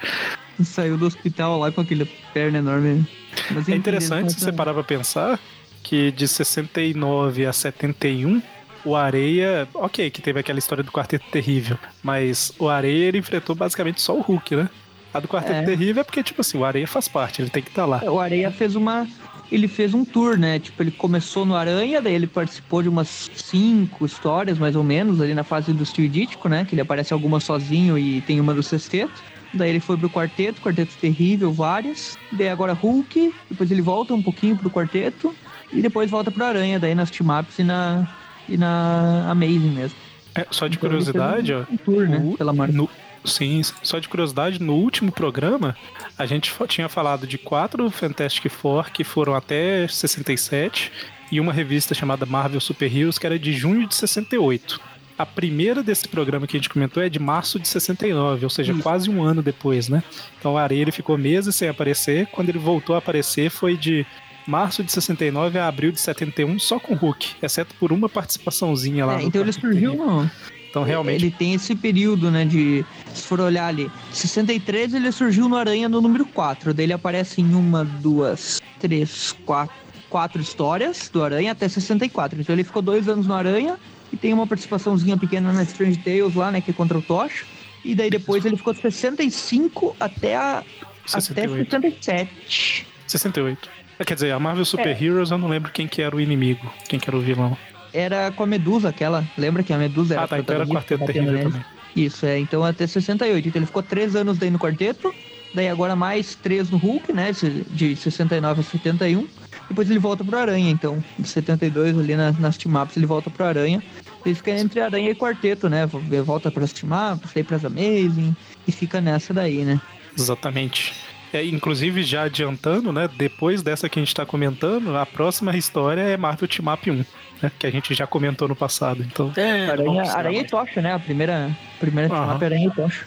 [SPEAKER 3] Saiu do hospital lá com aquele perna enorme.
[SPEAKER 1] Mas, é interessante se você parar pra pensar que de 69 a 71 o Areia, ok, que teve aquela história do Quarteto Terrível, mas o Areia ele enfrentou basicamente só o Hulk, né? A do Quarteto é. Terrível é porque, tipo assim, o Areia faz parte, ele tem que estar tá lá.
[SPEAKER 3] O Areia fez uma. Ele fez um tour, né? Tipo, ele começou no Aranha, daí ele participou de umas cinco histórias, mais ou menos, ali na fase do Steel né? Que ele aparece alguma sozinho e tem uma do sexteto. Daí ele foi pro quarteto, quarteto terrível, várias. Daí agora Hulk, depois ele volta um pouquinho pro quarteto. E depois volta pro Aranha, daí nas team-ups e na, e na Amazing mesmo.
[SPEAKER 1] É, só de então, curiosidade, ó.
[SPEAKER 3] Um tour, né,
[SPEAKER 1] o, pela marca. No, sim, só de curiosidade, no último programa, a gente tinha falado de quatro Fantastic Four que foram até 67 e uma revista chamada Marvel Super Heroes que era de junho de 68. A primeira desse programa que a gente comentou é de março de 69, ou seja, Isso. quase um ano depois, né? Então o Areia ficou meses sem aparecer. Quando ele voltou a aparecer foi de março de 69 a abril de 71 só com Hulk, exceto por uma participaçãozinha lá.
[SPEAKER 3] É, então ele surgiu no...
[SPEAKER 1] Então, realmente.
[SPEAKER 3] Ele tem esse período, né? De. Se for olhar ali. 63 ele surgiu no Aranha no número 4. Daí ele aparece em uma, duas, três, quatro, quatro histórias do Aranha até 64. Então ele ficou dois anos no Aranha e tem uma participaçãozinha pequena na Strange Tales lá, né? Que é contra o Tocha. E daí depois ele ficou de 65 até a. 68. Até 67.
[SPEAKER 1] 68. Quer dizer, a Marvel Super é. Heroes eu não lembro quem que era o inimigo, quem que era o vilão.
[SPEAKER 3] Era com a Medusa, aquela. Lembra que a Medusa era
[SPEAKER 1] Ah, tá, então era Quarteto Terrível também.
[SPEAKER 3] Isso, é. Então até 68. Então ele ficou três anos daí no quarteto. Daí agora mais três no Hulk, né? De 69 a 71. Depois ele volta pro Aranha, então. De 72 ali na, nas team-ups ele volta pro Aranha. Ele fica entre Aranha e Quarteto, né? Volta pras team-ups, daí pras Amazing. E fica nessa daí, né?
[SPEAKER 1] Exatamente. É, inclusive, já adiantando, né? Depois dessa que a gente tá comentando, a próxima história é Marvel Team Up 1, né? Que a gente já comentou no passado. Então.
[SPEAKER 2] É,
[SPEAKER 3] Aranha, Aranha e. Tocha, né? A primeira, primeira
[SPEAKER 1] Aham.
[SPEAKER 3] team-up é Aranha e Tocha.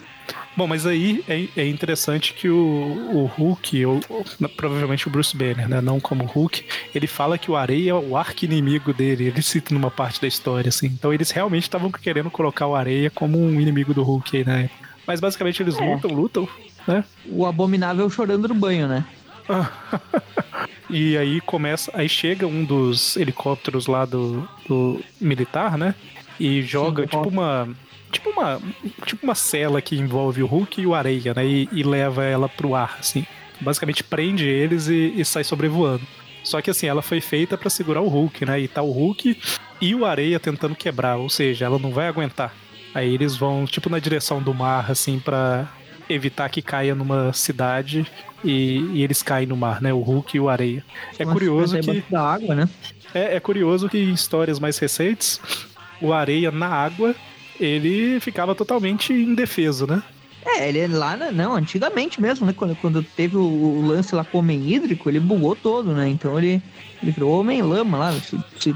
[SPEAKER 1] Bom, mas aí é, é interessante que o, o Hulk, ou, ou, provavelmente o Bruce Banner, né? Não como Hulk, ele fala que o Areia é o arqui-inimigo dele. Ele cita numa parte da história, assim. Então eles realmente estavam querendo colocar o Areia como um inimigo do Hulk aí, né? Mas basicamente eles
[SPEAKER 3] É.
[SPEAKER 1] lutam, lutam, né?
[SPEAKER 3] O Abominável chorando no banho, né?
[SPEAKER 1] E aí começa. Aí chega um dos helicópteros lá do, do militar, né? E joga
[SPEAKER 3] Sim,
[SPEAKER 1] tipo uma. Tipo uma. Tipo uma cela que envolve o Hulk e o Areia, né? E, e leva ela pro ar, assim. Basicamente prende eles e, e sai sobrevoando. Só que assim, ela foi feita pra segurar o Hulk, né? E tá o Hulk e o Areia tentando quebrar, ou seja, ela não vai aguentar. Aí eles vão, tipo, na direção do mar, assim, pra evitar que caia numa cidade e, e eles caem no mar, né? O Hulk e o Areia. É
[SPEAKER 3] Nossa,
[SPEAKER 1] curioso que.
[SPEAKER 3] da água, né?
[SPEAKER 1] É, é curioso que em histórias mais recentes, o Areia na água, ele ficava totalmente indefeso, né?
[SPEAKER 3] É, ele é lá, não, antigamente mesmo, né? Quando, quando teve o, o lance lá com o homem hídrico, ele bugou todo, né? Então ele, ele virou homem lama lá, se, se,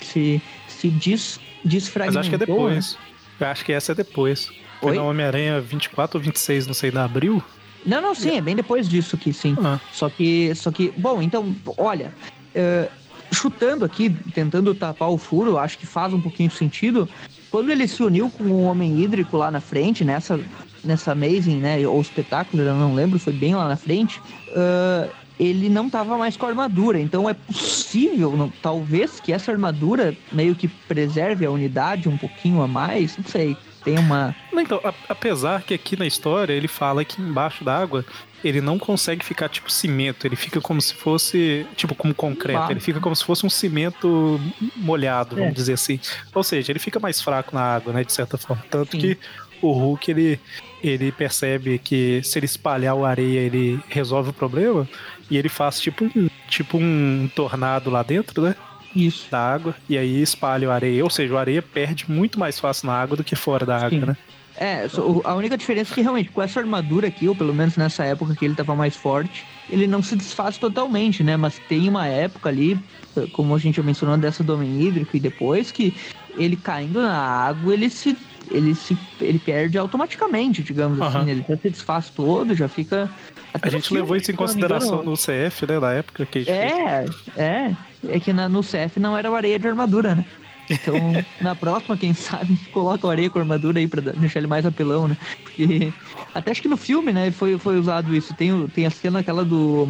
[SPEAKER 3] se, se des,
[SPEAKER 1] Mas
[SPEAKER 3] desfragmentou.
[SPEAKER 1] acho que é
[SPEAKER 3] né?
[SPEAKER 1] Eu acho que essa é depois. Foi
[SPEAKER 3] Oi?
[SPEAKER 1] na Homem-Aranha 24 ou 26, não sei, da abril.
[SPEAKER 3] Não, não, sim, é bem depois disso que sim.
[SPEAKER 1] Ah,
[SPEAKER 3] Só que, só que, bom, então, olha, é, chutando aqui, tentando tapar o furo, acho que faz um pouquinho de sentido. Quando ele se uniu com o Homem Hídrico lá na frente, nessa, nessa Amazing, né, ou espetáculo, eu não lembro, foi bem lá na frente, ah, ele não tava mais com a armadura. Então é possível, não- talvez, que essa armadura meio que preserve a unidade um pouquinho a mais, não sei. Tem uma.
[SPEAKER 1] Então, a- apesar que aqui na história ele fala que embaixo da água ele não consegue ficar tipo cimento, ele fica como se fosse, tipo, como concreto, ele fica como se fosse um cimento molhado, vamos
[SPEAKER 3] É.
[SPEAKER 1] dizer assim. Ou seja, ele fica mais fraco na água, né, de certa forma. Tanto
[SPEAKER 3] Sim.
[SPEAKER 1] que o Hulk, ele, ele percebe que se ele espalhar o areia, ele resolve o problema, e ele faz tipo um, tipo um tornado lá dentro, né?
[SPEAKER 3] Isso.
[SPEAKER 1] Da água, e aí espalha o areia. Ou seja, o areia perde muito mais fácil na água do que fora da água,
[SPEAKER 3] Sim.
[SPEAKER 1] né?
[SPEAKER 3] É, a única diferença é que realmente com essa armadura aqui, ou pelo menos nessa época que ele tava mais forte, ele não se desfaz totalmente, né? Mas tem uma época ali, como a gente já mencionou, dessa do homem hídrico, e depois que ele caindo na água, ele se. Ele se. ele perde automaticamente, digamos
[SPEAKER 1] Aham.
[SPEAKER 3] assim? Ele já se desfaz todo, já fica.
[SPEAKER 1] A gente
[SPEAKER 3] filme,
[SPEAKER 1] levou isso em consideração
[SPEAKER 3] engano,
[SPEAKER 1] no CF, né, na época que a gente fez.
[SPEAKER 3] É, é. É que na- no CF não era o areia de armadura, né? Então, na próxima, quem sabe, coloca o areia com armadura aí pra deixar ele mais apelão, né? Porque. Até acho que no filme, né, foi, foi usado isso. Tem, tem a cena aquela do.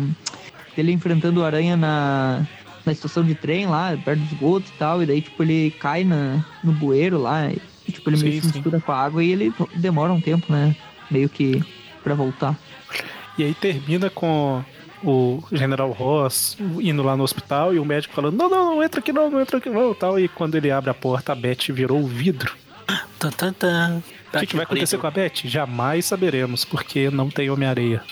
[SPEAKER 3] dele enfrentando o aranha na. Na estação de trem lá, perto dos esgotos e tal, e daí, tipo, ele cai na, no bueiro lá, e, tipo, ele meio
[SPEAKER 1] Sim,
[SPEAKER 3] que se
[SPEAKER 1] sim.
[SPEAKER 3] mistura com a água e ele demora um tempo, né? Meio que pra voltar.
[SPEAKER 1] E aí termina com o General Ross indo lá no hospital e o médico falando: Não, não, não entra aqui não, não entra aqui não. Tal. E quando ele abre a porta, a Beth virou o vidro.
[SPEAKER 2] Tan, tan, tan.
[SPEAKER 1] O que, que vai acontecer com a Beth? Jamais saberemos, porque não tem Homem-Areia.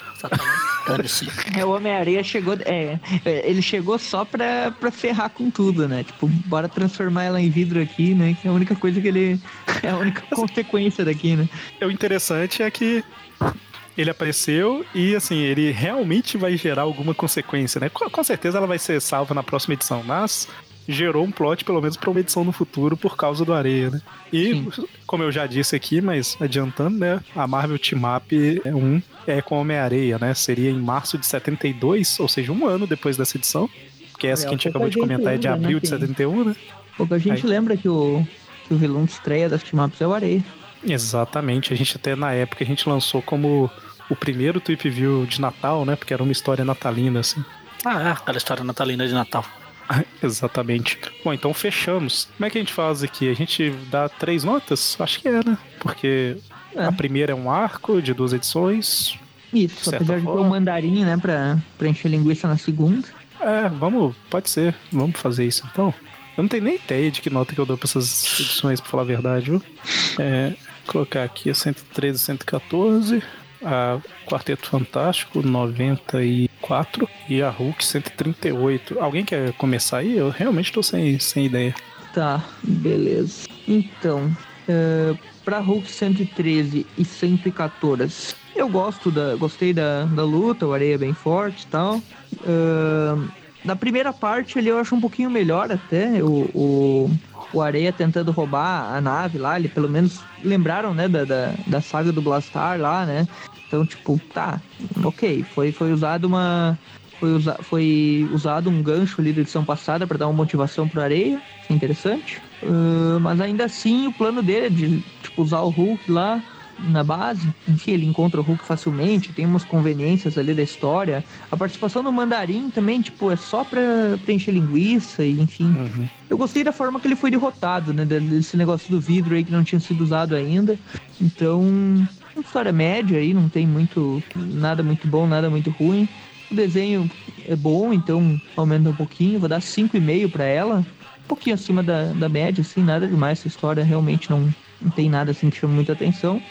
[SPEAKER 3] É, o Homem-Areia chegou. É, é, ele chegou só pra, pra ferrar com tudo, né? Tipo, bora transformar ela em vidro aqui, né? Que é a única coisa que ele. É a única consequência daqui, né?
[SPEAKER 1] E o interessante é que ele apareceu e, assim, ele realmente vai gerar alguma consequência, né? Com, com certeza ela vai ser salva na próxima edição, mas gerou um plot, pelo menos, pra uma edição no futuro por causa do Areia, né? E, como eu já disse aqui, mas adiantando, né? A Marvel Team Up é um é com Homem-Areia, né? Seria em março de 72, ou seja, um ano depois dessa edição. Porque essa
[SPEAKER 3] É,
[SPEAKER 1] que a gente acabou de comentar é de
[SPEAKER 3] né,
[SPEAKER 1] abril de
[SPEAKER 3] que-
[SPEAKER 1] 71, né?
[SPEAKER 3] Pouca gente
[SPEAKER 1] Aí.
[SPEAKER 3] lembra que o, que o vilão de estreia das team-ups é o Areia.
[SPEAKER 1] Exatamente. A gente até na época a gente lançou como o primeiro Tweep View de Natal, né? Porque era uma história natalina, assim.
[SPEAKER 2] Ah, é, aquela história natalina de Natal.
[SPEAKER 1] Exatamente. Bom, então fechamos. Como é que a gente faz aqui? A gente dá três notas? Acho que é, né? Porque
[SPEAKER 3] É.
[SPEAKER 1] a primeira é um arco de duas edições.
[SPEAKER 3] Isso, apesar de ter o mandarim, né? Pra, pra encher linguiça na segunda.
[SPEAKER 1] É, vamos, pode ser. Vamos fazer isso então. Eu não tenho nem ideia de que nota que eu dou pra essas edições, pra falar a verdade, viu? É, colocar aqui a 113 114, a Quarteto Fantástico 94 e a Hulk 138. Alguém quer começar aí? Eu realmente tô sem, sem ideia.
[SPEAKER 3] Tá, beleza. Então, é, pra Hulk 113 e 114, Eu gosto da. Gostei da, da luta, o Areia é bem forte e tal. Uh, na primeira parte ali eu acho um pouquinho melhor até. O, o, o Areia tentando roubar a nave lá, ele pelo menos lembraram, né, da, da, da saga do Blastar lá, né? Então, tipo, tá, ok. Foi, foi usado uma. Foi, usa, foi usado um gancho ali da edição passada para dar uma motivação pro Areia. É interessante. Uh, mas ainda assim, o plano dele é de tipo, usar o Hulk lá na base. Enfim, ele encontra o Hulk facilmente, tem umas conveniências ali da história. A participação do Mandarim também, tipo, é só pra preencher linguiça e enfim. Uhum. Eu gostei da forma que ele foi derrotado, né? Desse negócio do vidro aí que não tinha sido usado ainda. Então, uma história média aí, não tem muito. nada muito bom, nada muito ruim. O desenho é bom, então aumenta um pouquinho. Vou dar 5,5 para ela. Um pouquinho acima da, da média, assim, nada demais. Essa história realmente não, não tem nada assim que chama muita atenção.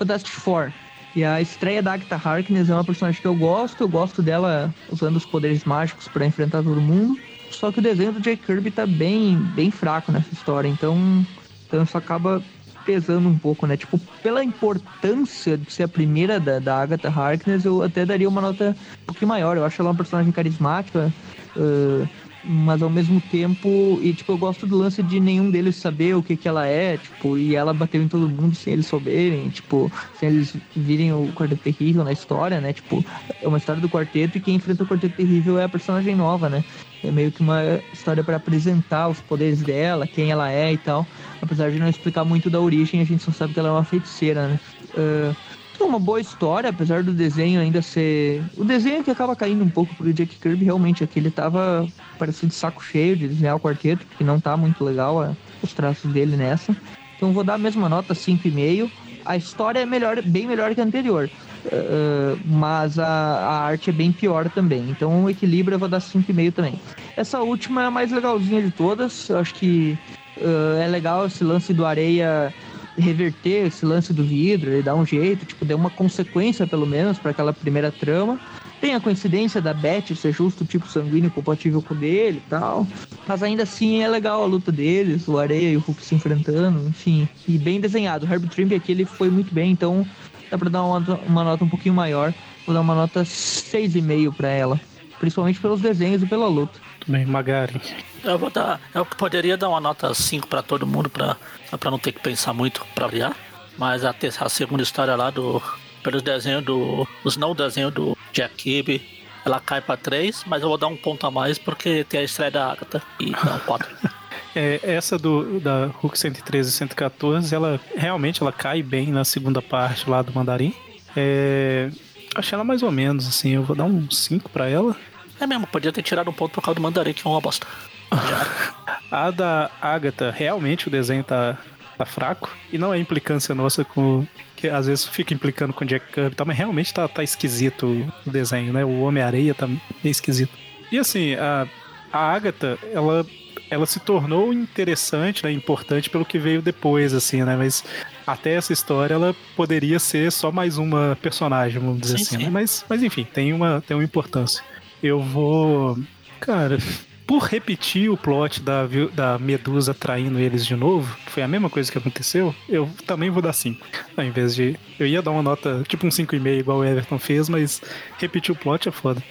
[SPEAKER 3] Fantastic Four. E a estreia da Agatha Harkness é uma personagem que eu gosto. Eu gosto dela usando os poderes mágicos para enfrentar todo mundo. Só que o desenho do Jack Kirby tá bem, bem fraco nessa história. Então, então isso acaba pesando um pouco, né? Tipo, pela importância de ser a primeira da, da Agatha Harkness, eu até daria uma nota um pouquinho maior. Eu acho ela uma personagem carismática. Uh, mas ao mesmo tempo, e tipo, eu gosto do lance de nenhum deles saber o que que ela é, tipo, e ela bateu em todo mundo sem eles souberem, tipo, sem eles virem o Quarteto Terrível na história, né? Tipo, é uma história do quarteto e quem enfrenta o Quarteto Terrível é a personagem nova, né? É meio que uma história para apresentar os poderes dela, quem ela é e tal. Apesar de não explicar muito da origem, a gente só sabe que ela é uma feiticeira, né? Uh, uma boa história, apesar do desenho ainda ser. O desenho que acaba caindo um pouco pro Jack Kirby, realmente, aqui ele tava parecendo saco cheio de desenhar o quarteto, porque não tá muito legal a... os traços dele nessa. Então vou dar a mesma nota, 5,5. A história é melhor, bem melhor que a anterior. Uh, mas a, a, arte é bem pior também. Então o equilíbrio eu vou dar 5,5 também. Essa última é a mais legalzinha de todas. Eu acho que uh, é legal esse lance do areia reverter esse lance do vidro, ele dá um jeito, tipo, deu uma consequência pelo menos para aquela primeira trama. Tem a coincidência da Beth ser justo tipo sanguíneo compatível com o dele e tal. Mas ainda assim é legal a luta deles, o Areia e o Hulk se enfrentando, enfim. E bem desenhado. O Herbie Trimp aqui ele foi muito bem, então dá pra dar uma, uma nota um pouquinho maior. Vou dar uma nota 6,5 para ela. Principalmente pelos desenhos e pela luta.
[SPEAKER 1] Bem, Magari.
[SPEAKER 2] Eu vou dar. Eu poderia dar uma nota 5 para todo mundo, pra não ter que pensar muito pra variar. Mas a, a segunda história lá do. Pelos desenhos do. Os não desenhos do Jack Kirby, ela cai pra 3, mas eu vou dar um ponto a mais porque tem a estreia da Agatha e dá um 4.
[SPEAKER 1] É, essa do, da Hulk 113 e 114, ela realmente ela cai bem na segunda parte lá do Mandarim. É, achei ela mais ou menos, assim, eu vou dar um 5 pra ela.
[SPEAKER 2] É mesmo, podia ter tirado um ponto por causa do mandarim, que é uma bosta.
[SPEAKER 1] a da Agatha, realmente o desenho tá, tá fraco. E não é implicância nossa com. Que às vezes fica implicando com Jack Kirby, tá, mas realmente tá, tá esquisito o desenho, né? O Homem-Areia tá meio esquisito. E assim, a, a Agatha, ela ela se tornou interessante, né, importante pelo que veio depois, assim, né? Mas até essa história ela poderia ser só mais uma personagem, vamos dizer sim, assim. Né? Sim. Né? Mas, mas enfim, tem uma, tem uma importância eu vou. Cara, por repetir o plot da, da Medusa traindo eles de novo, foi a mesma coisa que aconteceu, eu também vou dar 5. Ao invés de. Eu ia dar uma nota tipo um 5,5 igual o Everton fez, mas repetir o plot é foda.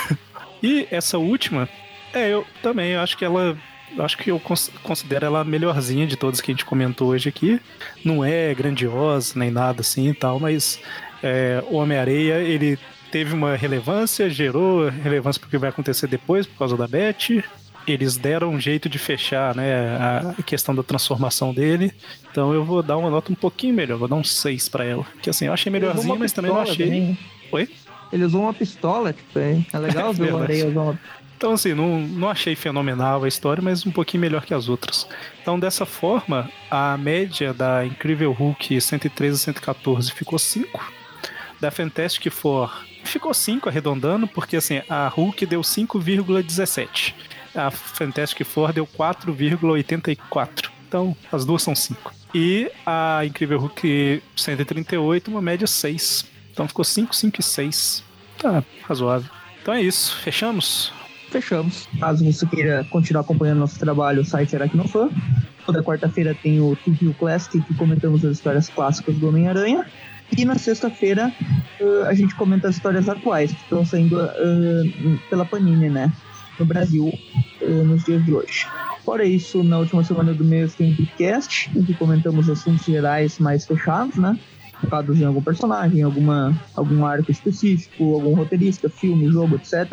[SPEAKER 1] e essa última, é, eu também eu acho que ela. Acho que eu considero ela a melhorzinha de todas que a gente comentou hoje aqui. Não é grandiosa nem nada assim e tal, mas é, o Homem-Areia, ele teve uma relevância, gerou relevância porque vai acontecer depois por causa da Beth. Eles deram um jeito de fechar, né, a questão da transformação dele. Então eu vou dar uma nota um pouquinho melhor, vou dar um 6 para ela. Que assim, eu achei melhorzinho, mas também não achei. Também. Oi?
[SPEAKER 3] Ele usou uma pistola, tipo, é, é legal ver o Areia usar uma
[SPEAKER 1] então, assim, não, não achei fenomenal a história, mas um pouquinho melhor que as outras. Então, dessa forma, a média da Incrível Hulk 113 e 114 ficou 5. Da Fantastic Four ficou 5 arredondando, porque assim, a Hulk deu 5,17. A Fantastic Four deu 4,84. Então, as duas são 5. E a Incrível Hulk 138, uma média 6. Então ficou 5, 5 e 6. Tá razoável. Então é isso. Fechamos?
[SPEAKER 3] Fechamos. Caso você queira continuar acompanhando nosso trabalho, o site Aracnofan. Toda quarta-feira tem o Review Classic, que comentamos as histórias clássicas do Homem-Aranha. E na sexta-feira uh, a gente comenta as histórias atuais que estão saindo uh, pela Panini, né? No Brasil, uh, nos dias de hoje. Fora isso, na última semana do mês tem podcast, em que comentamos assuntos gerais mais fechados, né? Focados em algum personagem, alguma, algum arco específico, algum roteirista, filme, jogo, etc.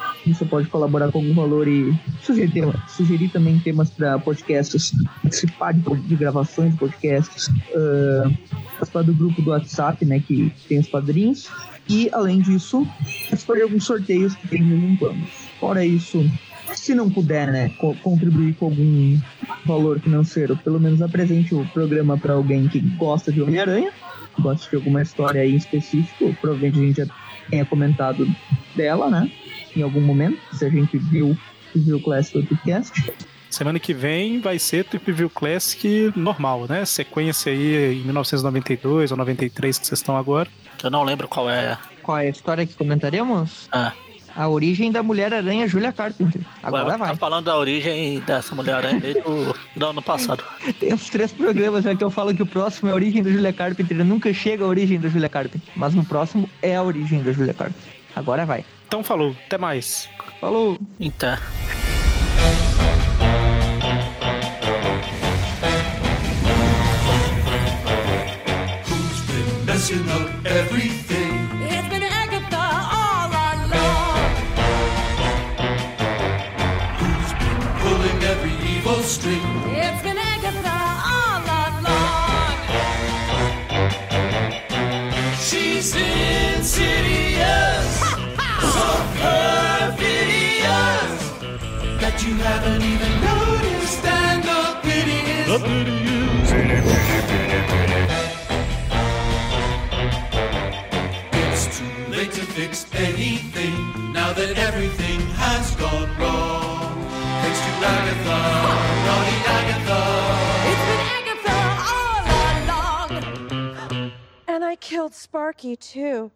[SPEAKER 3] Você pode colaborar com algum valor e sugerir, tema, sugerir também temas para podcasts, participar de, de, gravações de podcasts, uh, participar do grupo do WhatsApp, né, que tem os padrinhos. E, além disso, participar de alguns sorteios que tem de vez em. Fora isso, se não puder, né, co contribuir com algum valor financeiro, pelo menos apresente o programa para alguém que gosta de Homem-Aranha, gosta de alguma história aí em específico, provavelmente a gente já tenha comentado dela, né, em algum momento, se a gente viu viu o Classic Podcast.
[SPEAKER 1] Semana que vem vai ser Trip View Classic normal, né? Sequência aí em 1992 ou 93 que vocês estão agora.
[SPEAKER 4] Eu não lembro qual é.
[SPEAKER 3] Qual é a história que comentaremos?
[SPEAKER 4] Ah.
[SPEAKER 3] A origem da Mulher-Aranha Julia Carpenter. Agora Ué, vai.
[SPEAKER 4] Tá falando da origem dessa Mulher-Aranha desde o do ano passado.
[SPEAKER 3] Tem uns três programas né, que eu falo que o próximo é a origem da Julia Carpenter. Nunca chega a origem da Julia Carpenter. Mas no próximo é a origem da Julia Carpenter. Agora vai.
[SPEAKER 1] Então falou. Até mais.
[SPEAKER 3] Falou.
[SPEAKER 4] Então. messing up everything. Every evil string? It's been Agatha all along. She's insidious, so perfidious that you haven't even noticed, and the pity is. The pity is. Pity, pity, pity, it's too late to fix anything now that everything It's been Agatha all along. And I killed Sparky too.